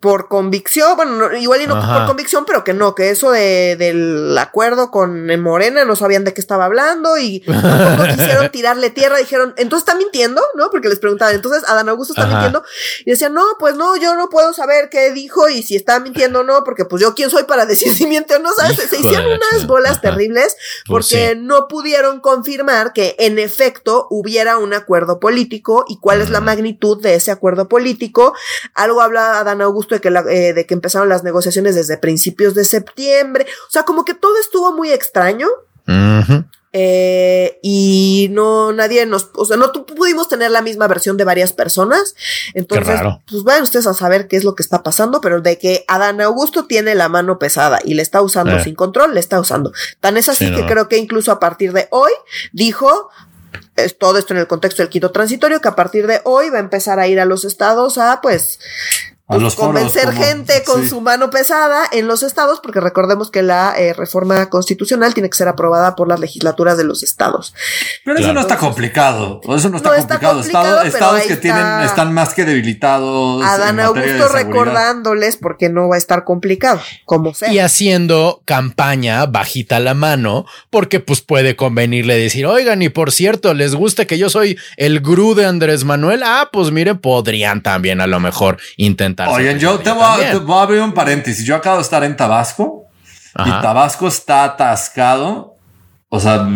por convicción, bueno, igual y no por convicción, pero que no, que eso de, del acuerdo con Morena no sabían de qué estaba hablando y tampoco quisieron tirarle tierra, dijeron, entonces está mintiendo, ¿no? Porque les preguntaban, entonces Adán Augusto está mintiendo y decían, no, pues no, yo no puedo saber qué dijo y si está mintiendo o no, porque pues yo quién soy para decir si miente o no, ¿sabes? Se hicieron unas bolas terribles pues porque no pudieron confirmar que en efecto hubiera un acuerdo político y cuál es la magnitud de ese acuerdo político. Algo habla Adán Augusto de que, eh, de que empezaron las negociaciones desde principios de septiembre. O sea, como que todo estuvo muy extraño. Eh, y no, nadie nos, o sea, no pudimos tener la misma versión de varias personas. Entonces, pues vayan ustedes a saber qué es lo que está pasando, pero de que Adán Augusto tiene la mano pesada y le está usando eh. sin control, le está usando. Tan es así que creo que incluso a partir de hoy dijo, es todo esto en el contexto del quito transitorio, que a partir de hoy va a empezar a ir a los estados a, pues, pues, convencer gente con su mano pesada en los estados, porque recordemos que la eh, reforma constitucional tiene que ser aprobada por las legislaturas de los estados. Pero eso no está complicado. Eso no está, complicado. estados que tienen, están más que debilitados. Adán Augusto recordándoles porque no va a estar complicado, como sea. Y haciendo campaña bajita la mano, porque pues puede convenirle decir, oigan, y por cierto, les gusta que yo soy el gurú de Andrés Manuel. Ah, pues miren, podrían también a lo mejor intentar Oye, yo te voy, a, abrir un paréntesis. Yo acabo de estar en Tabasco y Tabasco está atascado. O sea,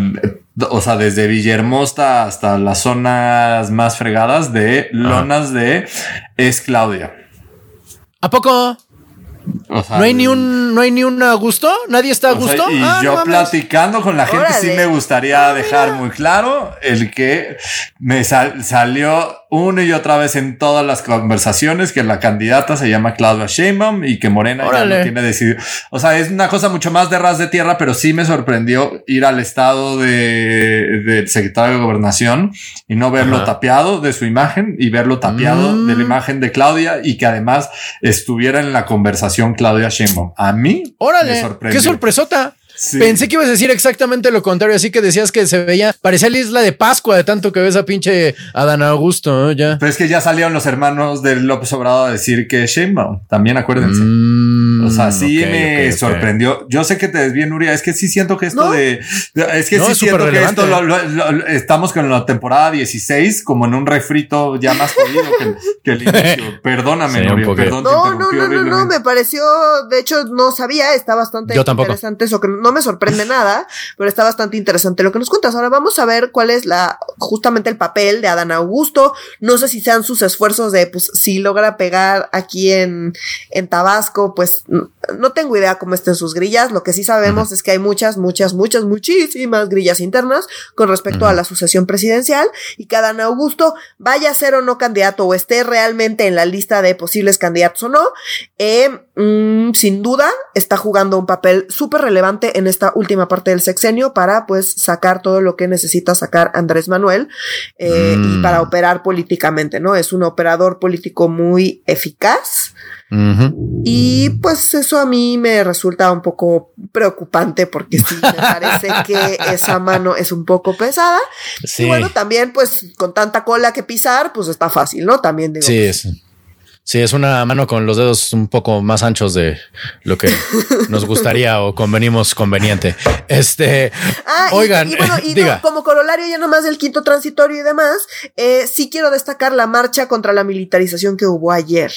o sea, desde Villahermosa hasta las zonas más fregadas de lonas de es Claudia. ¿A poco? no hay ni un, no hay ni un a gusto, nadie está a gusto. y ah, yo platicando con la gente, sí me gustaría ah, dejar muy claro el que me salió una y otra vez en todas las conversaciones que la candidata se llama Claudia Sheinbaum y que Morena ya no tiene decidido. O sea, es una cosa mucho más de ras de tierra, pero sí me sorprendió ir al estado de, del secretario de gobernación y no verlo tapiado de su imagen y verlo tapiado de la mm. imagen de Claudia y que además estuviera en la conversación Claudia Sheinbaum. A mí Órale, me sorprendió. Qué sorpresota. Pensé que ibas a decir exactamente lo contrario, así que decías que se veía, parecía la isla de Pascua de tanto que ves a pinche Adán Augusto, ya. Pero es que ya salieron los hermanos de López Obrador a decir que Sheinbaum, también acuérdense. Mm, o sea, sí me sorprendió. Yo sé que te desvíen, Nuria, es que sí siento que esto de, es que sí siento que esto lo, estamos con la temporada 16 como en un refrito ya más jodido que, el inicio. Perdóname, Nuria, perdón. No, no, no, no, no, me pareció, de hecho no sabía, está bastante interesante eso que no me sorprende nada, pero está bastante interesante lo que nos cuentas. Ahora vamos a ver cuál es la, justamente el papel de Adán Augusto. No sé si sean sus esfuerzos de, pues, si logra pegar aquí en, en Tabasco, pues, no tengo idea cómo estén sus grillas. Lo que sí sabemos es que hay muchas, muchas, muchas, muchísimas grillas internas con respecto a la sucesión presidencial y que Adán Augusto vaya a ser o no candidato o esté realmente en la lista de posibles candidatos o no, eh, mm, sin duda está jugando un papel súper relevante en esta última parte del sexenio para pues sacar todo lo que necesita sacar Andrés Manuel eh, y para mm. operar políticamente, ¿no? Es un operador político muy eficaz. Y pues eso a mí me resulta un poco preocupante porque sí me parece que esa mano es un poco pesada. Y bueno, también pues con tanta cola que pisar, pues está fácil, ¿no? También digo. Sí, es. Sí, es una mano con los dedos un poco más anchos de lo que nos gustaría o convenimos conveniente. Este, ah, oigan, y, bueno, y como corolario ya nomás del quinto transitorio y demás, eh, sí quiero destacar la marcha contra la militarización que hubo ayer.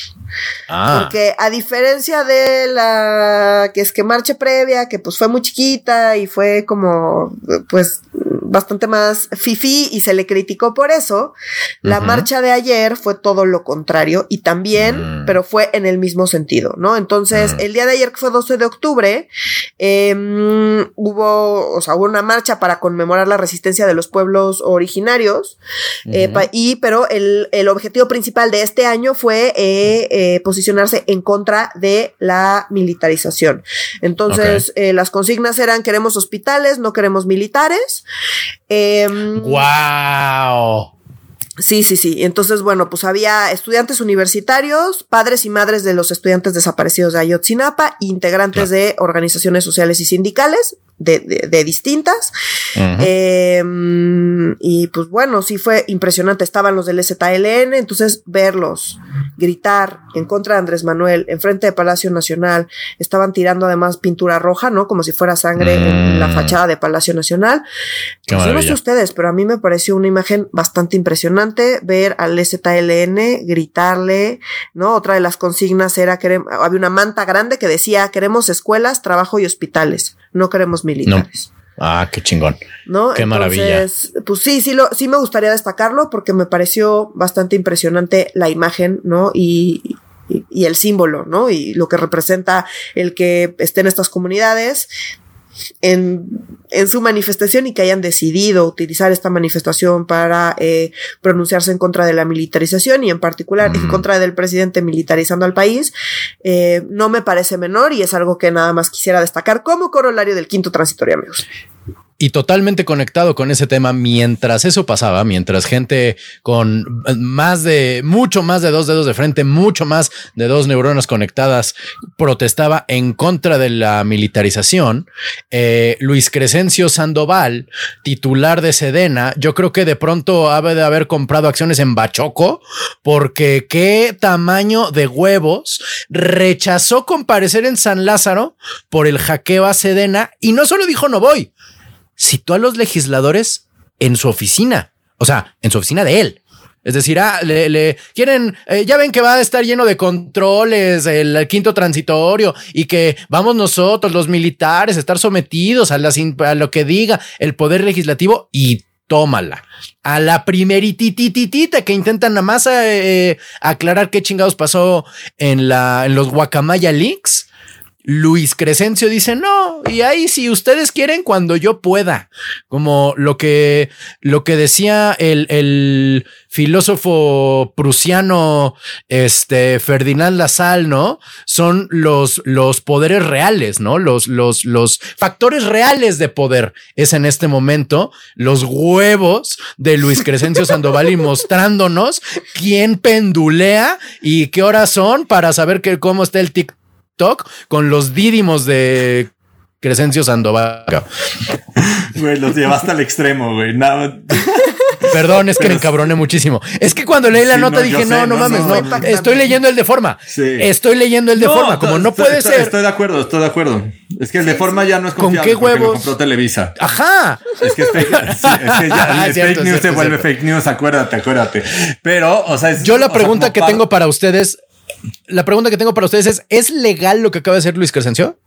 Ah. Porque a diferencia de la que es que marcha previa, que pues fue muy chiquita y fue como, pues bastante más fifi y se le criticó por eso. La marcha de ayer fue todo lo contrario y también, mm. pero fue en el mismo sentido, ¿no? Entonces, mm. el día de ayer, que fue 12 de octubre, em, hubo, o sea, hubo una marcha para conmemorar la resistencia de los pueblos originarios, eh, y, pero el, el, objetivo principal de este año fue eh, eh, posicionarse en contra de la militarización. Entonces, las consignas eran queremos hospitales, no queremos militares. ¡Wow! Em, sí, sí, sí. Entonces, bueno, pues había estudiantes universitarios, padres y madres de los estudiantes desaparecidos de Ayotzinapa, integrantes de organizaciones sociales y sindicales de, de, distintas. Em, y pues bueno, sí fue impresionante. Estaban los del STLN, entonces verlos gritar en contra de Andrés Manuel en frente de Palacio Nacional, estaban tirando además pintura roja, ¿no? Como si fuera sangre en la Mm. fachada de Palacio Nacional. Pues yo no sé ustedes, pero a mí me pareció una imagen bastante impresionante ver al STLN gritarle, ¿no? Otra de las consignas era que había una manta grande que decía queremos escuelas, trabajo y hospitales, no queremos militares. Ah, qué chingón. ¿no? Qué maravilla. Pues sí, sí, lo, sí me gustaría destacarlo porque me pareció bastante impresionante la imagen, ¿no? Y, y, y el símbolo, ¿no? Y lo que representa el que estén estas comunidades en, en su manifestación y que hayan decidido utilizar esta manifestación para eh, pronunciarse en contra de la militarización y en particular en contra del presidente militarizando al país, eh, no me parece menor y es algo que nada más quisiera destacar como corolario del quinto transitorio, amigos. Y totalmente conectado con ese tema mientras eso pasaba, mientras gente con más de, mucho más de dos dedos de frente, mucho más de dos neuronas conectadas, protestaba en contra de la militarización. eh, Luis Crescencio Sandoval, titular de Sedena, yo creo que de pronto ha de haber comprado acciones en Bachoco, porque qué tamaño de huevos rechazó comparecer en San Lázaro por el hackeo a Sedena y no solo dijo no voy, citó a los legisladores en su oficina, o sea, en su oficina de él. Es decir, ah, le, quieren, eh, ya ven que va a estar lleno de controles el, quinto transitorio y que vamos nosotros, los militares, a estar sometidos a, las lo que diga el poder legislativo y tómala. A la primeritititita que intentan nada más eh, aclarar qué chingados pasó en, la, en los Guacamaya Leaks. Luis Crescencio dice no, y ahí si ustedes quieren cuando yo pueda, como lo que, lo que decía el, el filósofo prusiano, este Ferdinand Lassalle, ¿no? Son los, los poderes reales, ¿no? Los, los, los factores reales de poder es en este momento los huevos de Luis Crescencio Sandoval y mostrándonos quién pendulea y qué horas son para saber que, cómo está el TikTok TikTok con los dídimos de Crescencio Sandoval. Güey, los llevaste al extremo, güey. Perdón, es que Pero me encabroné muchísimo. Es que cuando leí la Sí, nota no, dije, no, sé, no no, mames, no. Estoy leyendo el de forma. Sí. Estoy leyendo el de forma. Como no puede ser. Estoy de acuerdo, estoy de acuerdo. Es que el de forma ya no es ¿Con confiable qué porque lo huevos? compró Televisa. Ajá. Es que, es fake, es que ya Ah, el cierto, fake news cierto, se vuelve cierto. fake news, acuérdate, acuérdate. Pero, o sea, es- Yo la o sea, pregunta que tengo para ustedes, la pregunta que tengo para ustedes es: ¿es legal lo que acaba de hacer Luis Crescencio?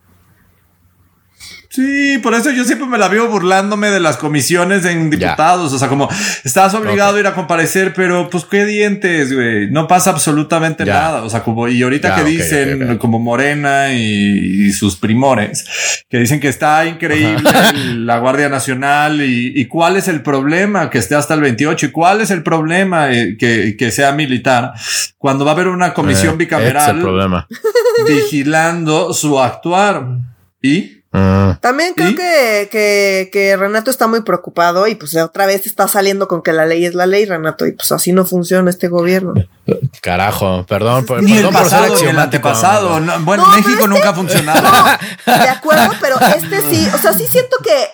Sí, por eso yo siempre me la veo burlándome de las comisiones en diputados. O sea, como estás obligado a ir a comparecer, pero pues qué dientes, güey. No pasa absolutamente Ya. nada. O sea, como, y ahorita Ya, que dicen, como Morena y, y sus primores, que dicen que está increíble la Guardia Nacional y, y cuál es el problema que esté hasta el 28 y cuál es el problema eh, que, que sea militar cuando va a haber una comisión Eh, ese es el bicameral problema. vigilando su actuar. Y Mm. También creo ¿Y? que, que, que Renato está muy preocupado y pues otra vez está saliendo con que la ley es la ley, Renato, y pues así no funciona este gobierno. Carajo, perdón, por, Ni el por ser pasado ni el antepasado. No, bueno, No, México este- nunca ha funcionado. De acuerdo, pero este sí, o sea, sí siento que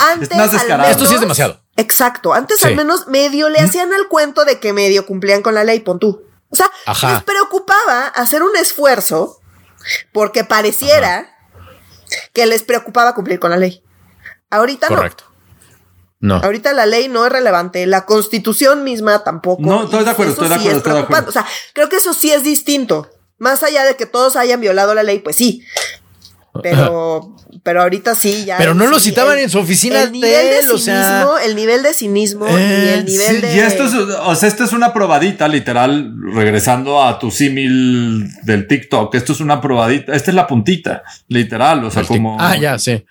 antes. Más al. Esto sí es demasiado. Exacto. Antes Sí. al menos medio le hacían al cuento de que medio cumplían con la ley, pon tú. O sea, Ajá. les preocupaba hacer un esfuerzo porque pareciera que les preocupaba cumplir con la ley. Ahorita Correcto. No. no. Ahorita la ley no es relevante, la constitución misma tampoco. No, estoy de acuerdo, estoy de sí acuerdo, es estoy de acuerdo. O sea, creo que eso sí es distinto. Más allá de que todos hayan violado la ley, pues sí. Pero, pero ahorita sí, ya. Pero no el- lo citaban el- en su oficina el nivel de de él, o sea. cinismo, el nivel de cinismo y Eh, el nivel Sí, de. y esto es, o sea, esto es una probadita, literal, regresando a tu símil del TikTok. Esto es una probadita. Esta es la puntita, literal. O sea, El como. Ah, ya, sí.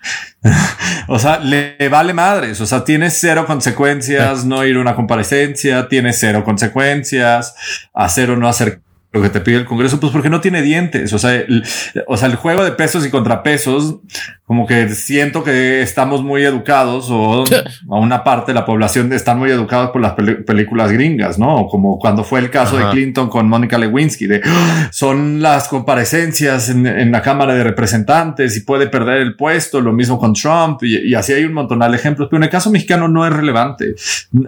O sea, le, le vale madres. O sea, tiene cero consecuencias no ir a una comparecencia, tiene cero consecuencias, hacer o no hacer lo que te pide el Congreso, pues porque no tiene dientes. O sea, el, o sea, el juego de pesos y contrapesos, como que siento que estamos muy educados o a una parte de la población están muy educados por las películas gringas, ¿no? Como cuando fue el caso Ajá. de Clinton con Mónica Lewinsky, de "Ah, son las comparecencias en, en la Cámara de Representantes y puede perder el puesto, lo mismo con Trump y, y así hay un montonal de ejemplos, pero en el caso mexicano no es relevante.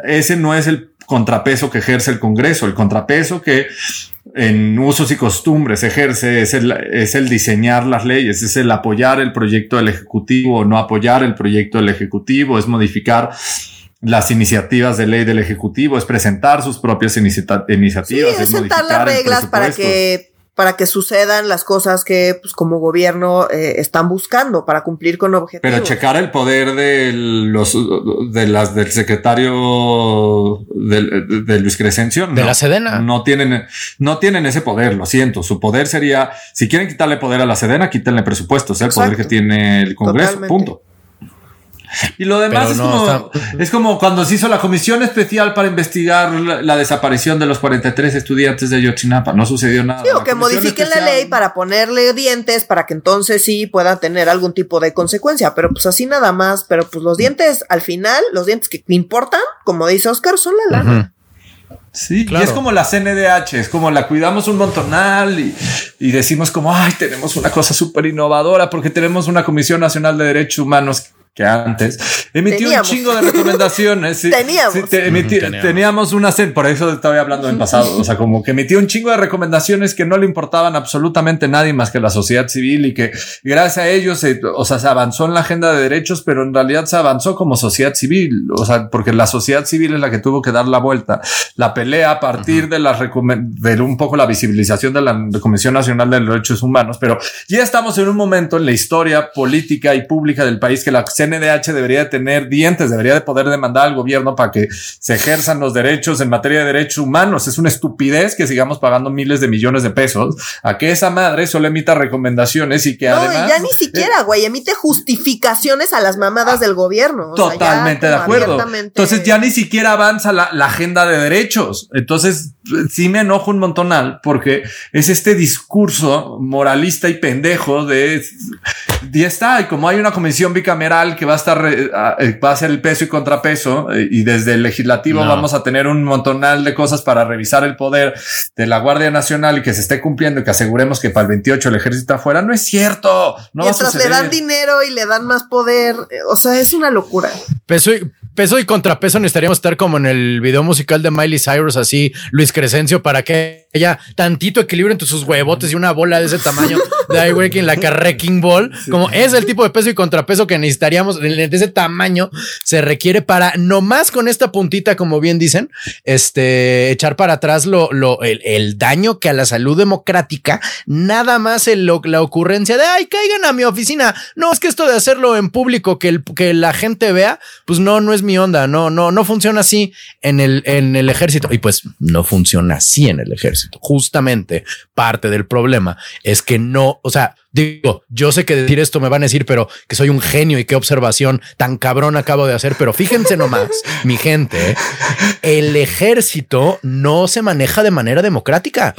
Ese no es el contrapeso que ejerce el Congreso, el contrapeso que en usos y costumbres ejerce es el, es el diseñar las leyes, es el apoyar el proyecto del Ejecutivo o no apoyar el proyecto del Ejecutivo, es modificar las iniciativas de ley del Ejecutivo, es presentar sus propias iniciativas. Sí, es, sentar las reglas para que para que sucedan las cosas que pues, como gobierno eh, están buscando para cumplir con objetivos. Pero checar el poder de los de las del secretario de, Luis Crescencio de la Sedena no tienen no tienen ese poder, lo siento. Su poder sería si quieren quitarle poder a la Sedena, quítenle presupuesto, es el poder que tiene el Congreso, punto. Y lo demás es, como, es, como, cuando se hizo la comisión especial para investigar la, desaparición de los 43 estudiantes de Ayotzinapa. No sucedió nada. Sí, o que modifiquen la ley para ponerle dientes para que entonces sí pueda tener algún tipo de consecuencia. Pero pues así nada más. Pero pues los dientes, al final, los dientes que importan, como dice Oscar, son la lana. Sí, y es como la CNDH, es como la cuidamos un montonal y, y decimos como, ay, tenemos una cosa súper innovadora porque tenemos una Comisión Nacional de Derechos Humanos que antes emitió un chingo de recomendaciones. teníamos. teníamos. una serie, por eso estaba hablando en pasado. O sea, como que emitió un chingo de recomendaciones que no le importaban absolutamente a nadie más que la sociedad civil y que gracias a ellos, se, o sea, se avanzó en la agenda de derechos, pero en realidad se avanzó como sociedad civil. O sea, porque la sociedad civil es la que tuvo que dar la vuelta. La pelea a partir de la de un poco la visibilización de la Comisión Nacional de Derechos Humanos, pero ya estamos en un momento en la historia política y pública del país que la CNDH debería tener dientes, debería de poder demandar al gobierno para que se ejerzan los derechos en materia de derechos humanos. Es una estupidez que sigamos pagando miles de millones de pesos a que esa madre solo emita recomendaciones y que no, además. ya ni siquiera, güey, emite justificaciones a las mamadas del gobierno. Totalmente de acuerdo. Entonces ya ni siquiera avanza la, la agenda de derechos. Entonces sí me enojo un montonal porque es este discurso moralista y pendejo de ya está. Y como hay una comisión bicameral que va a estar, eh, va a ser el peso y contrapeso eh, y desde el legislativo vamos a tener un montonal de cosas para revisar el poder de la Guardia Nacional y que se esté cumpliendo y que aseguremos que para el 28 el ejército afuera. No es cierto. No Mientras le dan dinero y le dan más poder. Eh, o sea, es una locura. Peso y, peso y contrapeso necesitaríamos estar como en el video musical de Miley Cyrus, así Luis Crescencio, para que haya tantito equilibrio entre sus huevotes y una bola de ese tamaño de iWorking, la Wrecking Ball. Como es el tipo de peso y contrapeso que necesitaríamos de ese tamaño, se requiere para nomás con esta puntita, como bien dicen, este, echar para atrás lo, lo, el, daño que a la salud democrática, nada más el, la ocurrencia de ay, caigan a mi oficina. No, es que esto de hacerlo en público, que, el, que la gente vea, pues no, no es mi onda, no, no, no funciona así en el, en el ejército. Y pues no funciona así en el ejército. Justamente parte del problema es que no, o sea, Digo, yo sé que decir esto me van a decir, pero que soy un genio y qué observación tan cabrón acabo de hacer. Pero fíjense nomás, mi gente, el ejército no se maneja de manera democrática.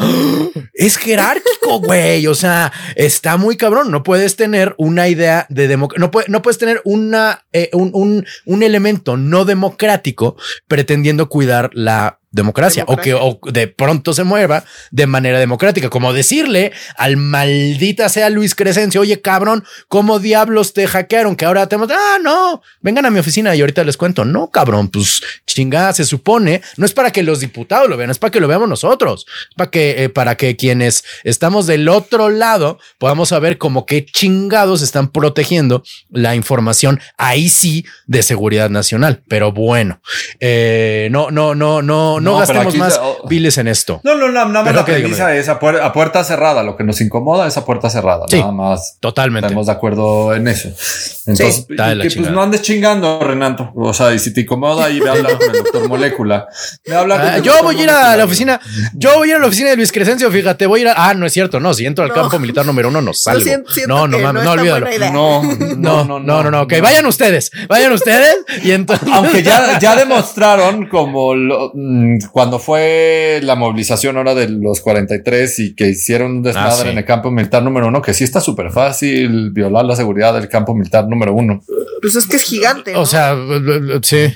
Es jerárquico, güey. O sea, está muy cabrón. No puedes tener una idea de democracia. No, no, puedes tener una, eh, un, un, un elemento no democrático pretendiendo cuidar la democracia, o que de pronto se mueva de manera democrática, como decirle al maldita sea Luis Crescencio, oye cabrón, ¿cómo diablos te hackearon? Que ahora tenemos, ah, no, vengan a mi oficina y ahorita les cuento, no cabrón, pues chingada, se supone, no es para que los diputados lo vean, es para que lo veamos nosotros, para que, eh, para que quienes estamos del otro lado podamos saber cómo qué chingados están protegiendo la información ahí sí de seguridad nacional, pero bueno, eh, no, no, no, no, no, gastemos más viles en esto. No, no, no, nada más la premisa es a, puerta cerrada. Lo que nos incomoda es a puerta cerrada. nada más. Totalmente. Estamos de acuerdo en eso. Entonces, que, pues no andes chingando, Renato. O sea, y si te incomoda, ahí ve a hablar con el doctor Molécula. Ah, yo voy a ir a la oficina. Yo voy a ir a la oficina de Luis Crescencio. Fíjate, voy a ir a. Ah, no es cierto. No, si entro al campo militar número uno, no salgo. no, no, no, no, olvídalo. No, no, no, no, no, no. Ok, vayan ustedes. Vayan ustedes. Y entonces. Aunque ya, ya demostraron como lo, cuando fue la movilización ahora de los 43 y que hicieron un desmadre ah, en el campo militar número uno, que sí está súper fácil violar la seguridad del campo militar número uno. Pues es que es gigante. O sea, sí.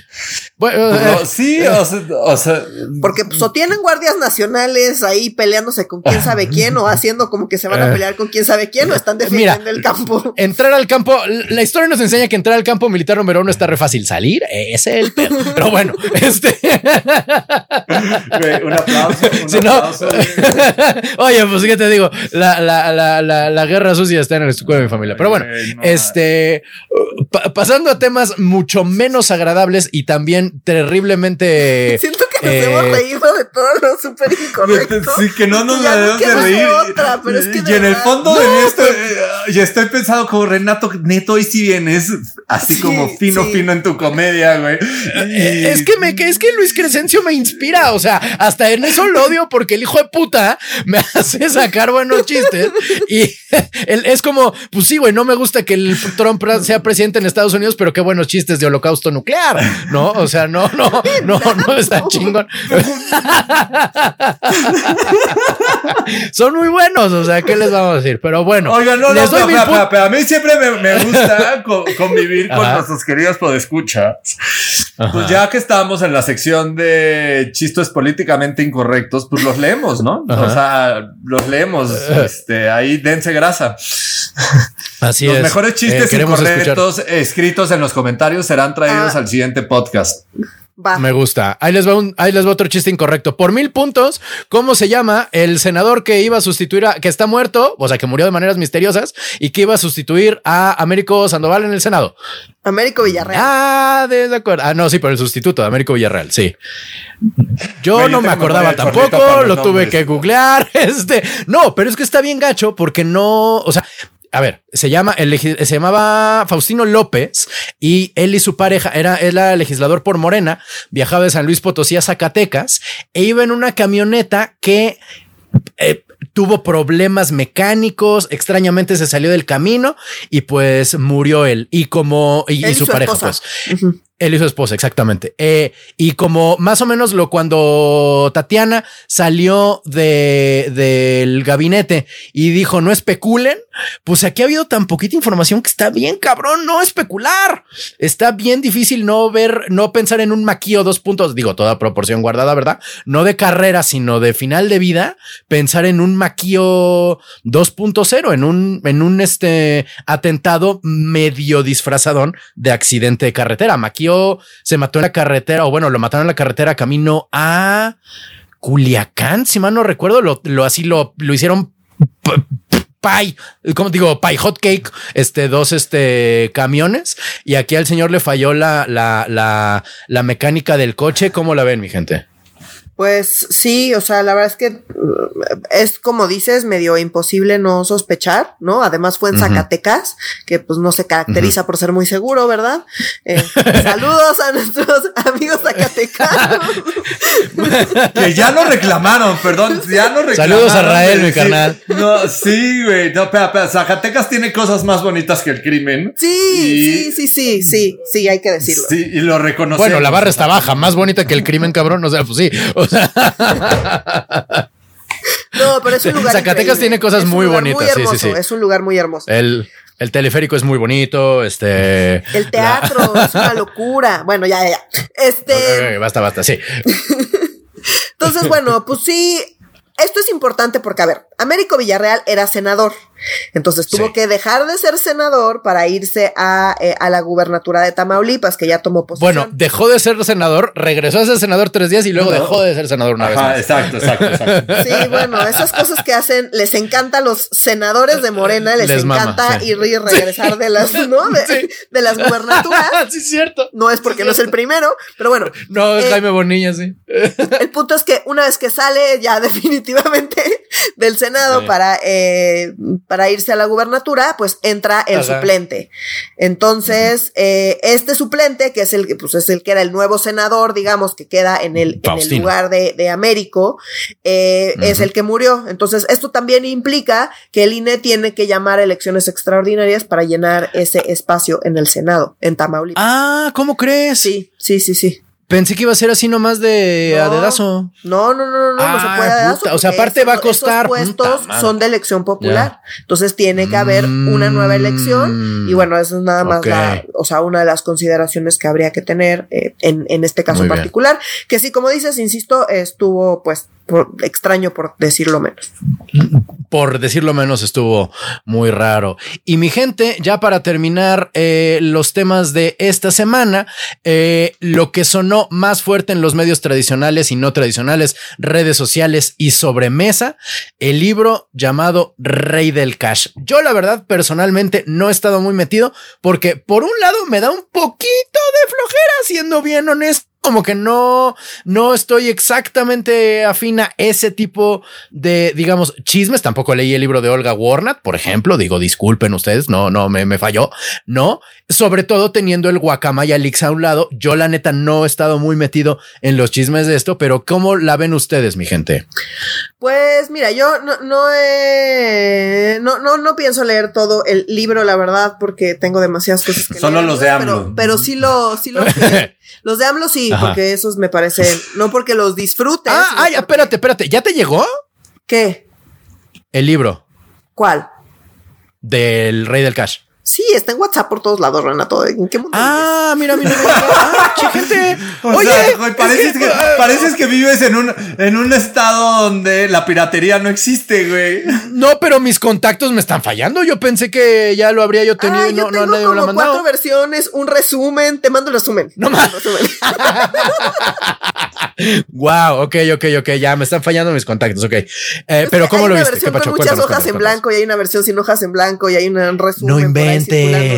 Bueno, eh, sí, o sea, porque pues, o tienen guardias nacionales ahí peleándose con quién sabe quién o haciendo como que se van a eh. pelear con quién sabe quién o están defendiendo el campo. Entrar al campo, la historia nos enseña que entrar al campo militar número uno está re fácil. Salir, es el pedo. Pero bueno, este. Un aplauso. Un aplauso Oye, pues qué te digo, la, la, la, la, guerra sucia está en el escudo de mi familia. Pero bueno, este pasando a temas mucho menos agradables y también terriblemente. Siento que nos hemos eh, reído de todo lo súper incorrecto. Sí, que no nos debemos de reír. Otra, pero es que y en el fondo de mí estoy, y estoy pensando como Renato, neto, y si vienes así como fino, fino en tu comedia, güey. Eh, es que me, es que Luis Crescencio me inspira. O sea, hasta en eso lo odio porque el hijo de puta me hace sacar buenos chistes. Y él es como, pues sí, güey, no me gusta que el Trump sea presidente en Estados Unidos, pero qué buenos chistes de holocausto nuclear, ¿no? O sea, no, no, no, no está chingón. Son muy buenos, o sea, ¿qué les vamos a decir? Pero bueno. Oigan, no, no, pero, a mí siempre me, gusta convivir con nuestros queridos podescuchas. Pues ya que estamos en la sección de chistes políticamente incorrectos, pues los leemos, ¿no? O sea, los leemos. Este, ahí dense grasa. Así los mejores chistes eh, incorrectos escritos en los comentarios serán traídos ah. al siguiente podcast. Me gusta. Ahí les va un, ahí les va otro chiste incorrecto. Por mil puntos, ¿cómo se llama el senador que iba a sustituir a, que está muerto, o sea, que murió de maneras misteriosas y que iba a sustituir a Américo Sandoval en el Senado? Américo Villarreal. Ah, de acuerdo. Ah, no, sí, pero el sustituto de Américo Villarreal, sí. Yo no me acordaba tampoco, lo tuve que googlear. Este, no, pero es que está bien gacho porque no, o sea, a ver, se llama, se llamaba Faustino López y él y su pareja era, era legislador por Morena, viajaba de San Luis Potosí a Zacatecas e iba en una camioneta que eh, tuvo problemas mecánicos, extrañamente se salió del camino y pues murió él y como y, su, pareja pues. Él y su esposa, exactamente. Eh, y como más o menos lo cuando Tatiana salió de, del gabinete y dijo no especulen, pues aquí ha habido tan poquita información que está bien cabrón no especular. Está bien difícil no ver, no pensar en un maquillo dos puntos, digo toda proporción guardada, ¿verdad? No de carrera, sino de final de vida, pensar en un maquillo 2.0, en un, en un este atentado medio disfrazadón de accidente de carretera. Maquillo se mató en la carretera, o bueno, lo mataron en la carretera camino a Culiacán, si mal no recuerdo, lo, así lo, lo hicieron pie, como digo, pie hot cake, este, dos este, camiones. Y aquí al señor le falló la, la, la, la mecánica del coche. ¿Cómo la ven, mi gente? Pues sí, o sea, la verdad es que uh, es como dices, medio imposible no sospechar, ¿no? Además fue en Zacatecas, que pues no se caracteriza por ser muy seguro, ¿verdad? Eh, saludos a nuestros amigos zacatecanos. que ya lo reclamaron, perdón, ya lo reclamaron. Saludos a Rael, mi carnal. No, sí, güey, no, espera, espera, Zacatecas tiene cosas más bonitas que el crimen. Sí, sí, sí, sí, sí, sí, hay que decirlo. Sí, y lo reconocemos. Bueno, la barra está baja, más bonita que el crimen, cabrón, o sea, pues sí. no, pero es un lugar. Zacatecas tiene cosas muy bonitas. sí, sí, sí. Es un lugar muy hermoso. El, el teleférico es muy bonito. Este. El teatro es una locura. Bueno, ya, ya. Este. basta, basta, sí. Entonces, bueno, pues sí. Esto es importante porque, a ver, Américo Villarreal era senador. Entonces tuvo que dejar de ser senador para irse a, eh, a, la gubernatura de Tamaulipas, que ya tomó posición. Bueno, dejó de ser senador, regresó a ser senador tres días y luego dejó de ser senador una vez más. Exacto, exacto, exacto. Sí, bueno, esas cosas que hacen, les encanta a los senadores de Morena, les, encanta ir y regresar de las, ¿no? De, las gubernaturas. sí, cierto. No es porque no es el primero, pero bueno. No, es eh, Jaime Bonilla, sí. El punto es que una vez que sale ya definitivamente del Senado para, eh, para irse a la gubernatura, pues entra el suplente. Entonces, eh, este suplente, que es el, pues es el que era el nuevo senador, digamos, que queda en el, en el lugar de, de Américo, eh, es el que murió. Entonces, esto también implica que el INE tiene que llamar a elecciones extraordinarias para llenar ese espacio en el Senado, en Tamaulipas. Ah, ¿cómo crees? Sí, sí, sí, sí. Pensé que iba a ser así nomás de No. a dedazo. No, no, no, no, no, no se Ah, puede a dedazo, o sea, aparte va a costar- puestos puta madre. son de elección popular. Entonces tiene que haber una nueva elección. Mm. Y bueno, eso es nada más la, o sea, una de las consideraciones que habría que tener eh, en, en este caso Muy bien. particular. Que sí, como dices, insisto, estuvo pues extraño por decirlo menos. Por decirlo menos, estuvo muy raro. Y mi gente, ya para terminar eh, los temas de esta semana, eh, lo que sonó más fuerte en los medios tradicionales y no tradicionales, redes sociales y sobremesa, el libro llamado Rey del Cash. Yo la verdad personalmente no he estado muy metido porque por un lado me da un poquito de flojera, siendo bien honesto. Como que no, no estoy exactamente afín a ese tipo de, digamos, chismes. Tampoco leí el libro de Olga Warnat, por ejemplo. Digo, disculpen ustedes, no, no, me, me falló. No, sobre todo teniendo el Guacamaya Leaks a un lado. Yo, la neta, no he estado muy metido en los chismes de esto, pero ¿cómo la ven ustedes, mi gente? Pues mira, yo no, no, he- no, no, no pienso leer todo el libro, la verdad, porque tengo demasiadas cosas que Solo leer, los de pero- AMLO. Pero, sí lo, sí lo Los de AMLO sí, Ajá. porque esos me parecen, no porque los disfrute. Ah, ay, porque- espérate, espérate. ¿Ya te llegó ¿Qué? el libro ¿Cuál? del Rey del Cash? Sí, está en WhatsApp por todos lados, Renato. ¿En qué mundo? vives? Ah, mira, mira. mira. Ah, gente. O Oye, sea, güey, es pareces, que- que, pareces que vives en un, en un estado donde la piratería no existe, güey. No, pero mis contactos me están fallando. Yo pensé que ya lo habría yo tenido Ah, y no, yo no nadie me lo ha como mandado. cuatro versiones, un resumen. Te mando el resumen. No Te mando el resumen. Wow, ok, ok, ok, ya me están fallando mis contactos, ok. Eh, pero ¿cómo hay lo una viste? versión pacho? con muchas Cuéntanos, hojas cuéntanos, en cuéntanos. blanco y hay una versión sin hojas en blanco y hay un resumen. No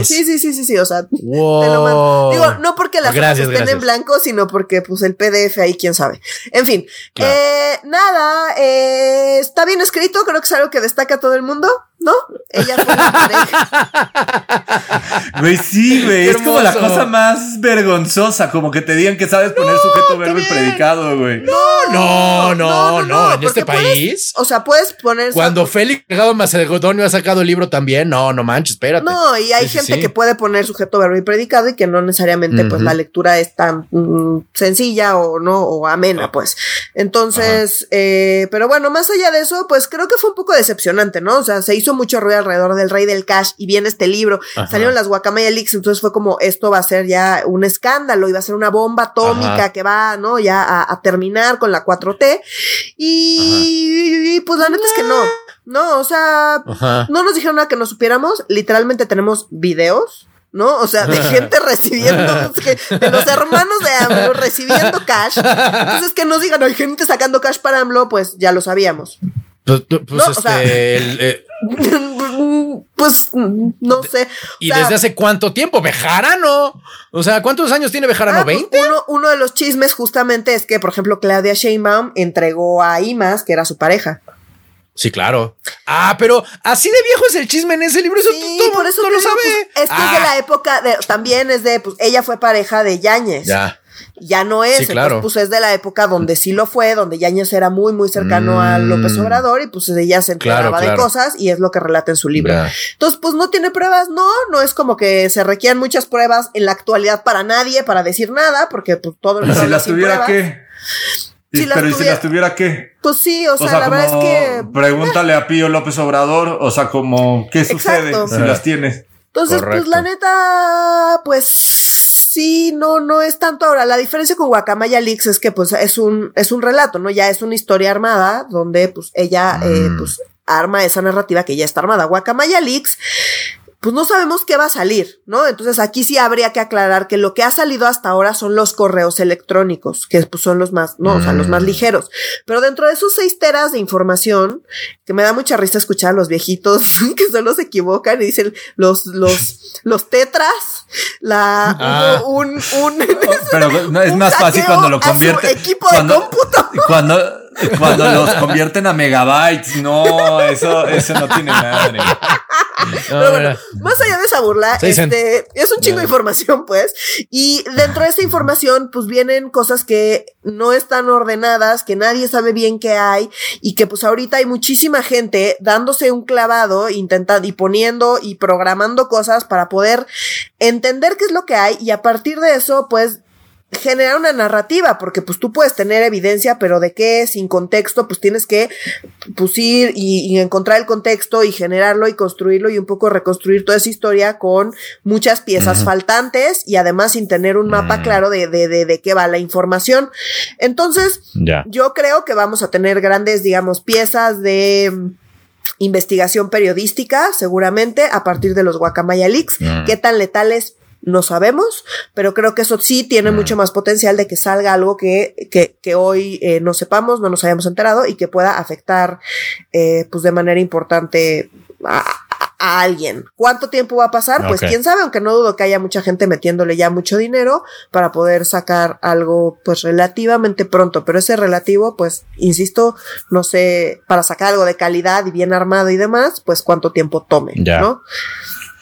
Sí, sí, sí, sí, sí. O sea, te lo mando. Digo, no porque las Gracias, hojas estén en blanco, sino porque pues el PDF ahí, quién sabe. En fin, Claro. eh, nada, eh, está bien escrito, creo que es algo que destaca a todo el mundo, ¿no? Ella fue una pareja. Güey, sí, güey. Es como la cosa más vergonzosa, como que te digan que sabes poner sujeto, verbo y predicado, güey. No, no, no, en porque este puedes- país. o sea, puedes poner. Cuando Félix Delgado Macedonio ha sacado el libro también, no, no manches, espérate. No, y hay Sí, gente sí. que puede poner sujeto, verbo y predicado y que no necesariamente pues la lectura es tan mm, sencilla o no, o amena, pues. Entonces, eh, pero bueno, más allá de eso, pues creo que fue un poco decepcionante, ¿no? O sea, se hizo mucho ruido alrededor del Rey del Cash y viene este libro, Ajá. salieron las Guacamaya Leaks, entonces fue como esto va a ser ya un escándalo, iba a ser una bomba atómica Ajá. que va, ¿no? Ya a, a terminar con la 4T y, y, pues la neta es que no. No, o sea, Ajá. no nos dijeron nada que no supiéramos. Literalmente tenemos videos, ¿no? O sea, de gente recibiendo, de los hermanos de AMLO recibiendo cash. Entonces, que nos digan, hay gente sacando cash para AMLO, pues ya lo sabíamos. Pues, pues, No, o este, sea- el, eh, pues no sé. ¿Y O sea, desde hace cuánto tiempo? Bejarano. O sea, ¿cuántos años tiene Bejarano? ah, pues, ¿20? uno, uno de los chismes justamente es que, por ejemplo, Claudia Sheinbaum entregó a Imas, que era su pareja. Sí, claro. Ah, pero así de viejo es el chisme en ese libro. Eso Sí, todo por eso no lo digo, sabe. pues, es que es de Ah, la época de, también es de, pues ella fue pareja de Yáñez. Ya. Ya no es, Sí, claro. entonces, pues es de la época donde sí lo fue, donde Yáñez era muy, muy cercano a Mm. López Obrador y pues ella se Claro, enteraba de cosas y es lo que relata en su libro. Entonces, pues no tiene pruebas, no, no es como que se requieran muchas pruebas en la actualidad para nadie, para decir nada, porque pues todo el Pero mundo si las tuviera, pruebas. ¿qué? Y- Si las pero ¿y si tuviera- las tuviera qué? Pues sí, o O sea, la como verdad es que pregúntale a Pío López Obrador, o sea, como ¿qué sucede Exacto. si las tienes? Entonces, Correcto. pues la neta, pues sí, no, no es tanto ahora. La diferencia con Guacamaya Leaks es que pues es un, es un relato, ¿no? Ya es una historia armada donde pues ella, eh, Mm. pues arma esa narrativa que ya está armada. Guacamaya Leaks, pues no sabemos qué va a salir, ¿no? Entonces aquí sí habría que aclarar que lo que ha salido hasta ahora son los correos electrónicos, que pues son los más, no, o sea, los más Mm. ligeros. Pero dentro de esos seis teras de información, que me da mucha risa escuchar a los viejitos que solo se equivocan y dicen los, los, los tetras, la, Ah. un, un, Pero no, es más fácil cuando lo convierte. equipo cuando, de cómputo. Cuando, cuando los convierten a megabytes. No, eso, eso no tiene madre. No, Pero bueno, más allá de esa burla, Sí, este, es un chingo de información, pues. Y dentro de esa información, pues vienen cosas que no están ordenadas, que nadie sabe bien qué hay, y que pues ahorita hay muchísima gente dándose un clavado, intentando y poniendo y programando cosas para poder entender qué es lo que hay, y a partir de eso, pues generar una narrativa, porque pues tú puedes tener evidencia, pero de qué, sin contexto, pues tienes que pues, ir y, encontrar el contexto y generarlo y construirlo y un poco reconstruir toda esa historia con muchas piezas faltantes y además sin tener un mapa mm. claro de, de, de, de, qué va la información. Entonces, yo creo que vamos a tener grandes, digamos, piezas de investigación periodística, seguramente, a partir de los Guacamaya Leaks. Mm. ¿Qué tan letales? No sabemos, pero creo que eso sí tiene mucho más potencial de que salga algo que, que, que hoy eh, no sepamos, no nos hayamos enterado y que pueda afectar eh, pues de manera importante a, a, alguien. ¿Cuánto tiempo va a pasar? Pues quién sabe, aunque no dudo que haya mucha gente metiéndole ya mucho dinero para poder sacar algo pues relativamente pronto, pero ese relativo pues insisto, no sé, para sacar algo de calidad y bien armado y demás, pues cuánto tiempo tome, ¿no?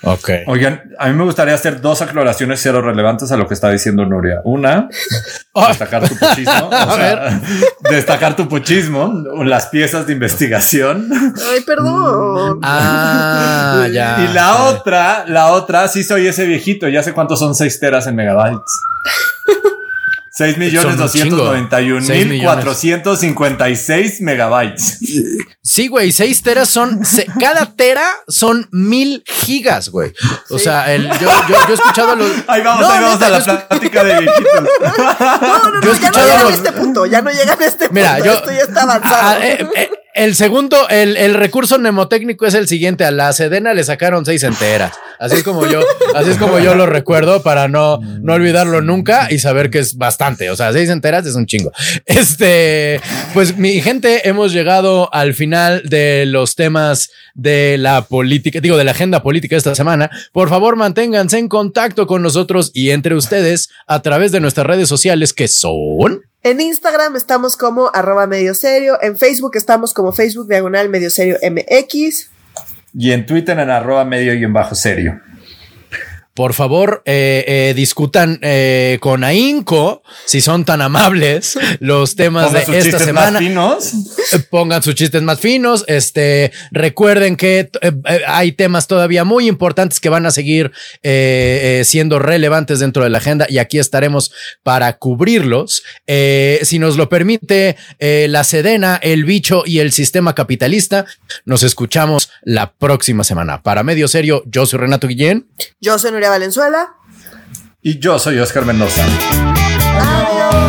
Ok. Oigan, a mí me gustaría hacer dos aclaraciones cero relevantes a lo que está diciendo Nuria. Una, destacar tu puchismo. a ver. destacar tu puchismo, las piezas de investigación. Ay, perdón. Ah, ya. Y la otra, la otra, sí soy ese viejito. Ya sé cuántos son seis teras en megabytes. 6 millones 291 mil 456 megabytes. Sí, güey, 6 teras son, cada tera son mil gigas, güey. O sea, el, yo, yo, yo, he escuchado los... Ahí vamos, ahí vamos a la plática de viejitos. No, no, no, yo ya no llegan a este punto, ya no llegan a este punto. Mira, yo, esto ya está avanzado. Ah, eh, eh, el segundo, el, el, recurso mnemotécnico es el siguiente. A la Sedena le sacaron seis enteras. Así es como yo, así es como yo lo recuerdo para no, no olvidarlo nunca y saber que es bastante. O sea, seis enteras es un chingo. Este, pues mi gente, hemos llegado al final de los temas de la política, digo, de la agenda política esta semana. Por favor, manténganse en contacto con nosotros y entre ustedes a través de nuestras redes sociales que son en Instagram estamos como arroba medio serio. En Facebook estamos como Facebook diagonal medio serio MX. Y en Twitter en arroba medio y en bajo serio por favor, eh, eh, discutan eh, con ahínco, si son tan amables, los temas de esta semana. Más finos. Pongan sus chistes más finos. Este, recuerden que hay temas todavía muy importantes que van a seguir siendo relevantes dentro de la agenda y aquí estaremos para cubrirlos. si nos lo permite la Sedena, el bicho y el sistema capitalista, nos escuchamos la próxima semana. Para medio serio, yo soy Renato Guillén. Yo soy Valenzuela. Y yo soy Oscar Mendoza. Adiós.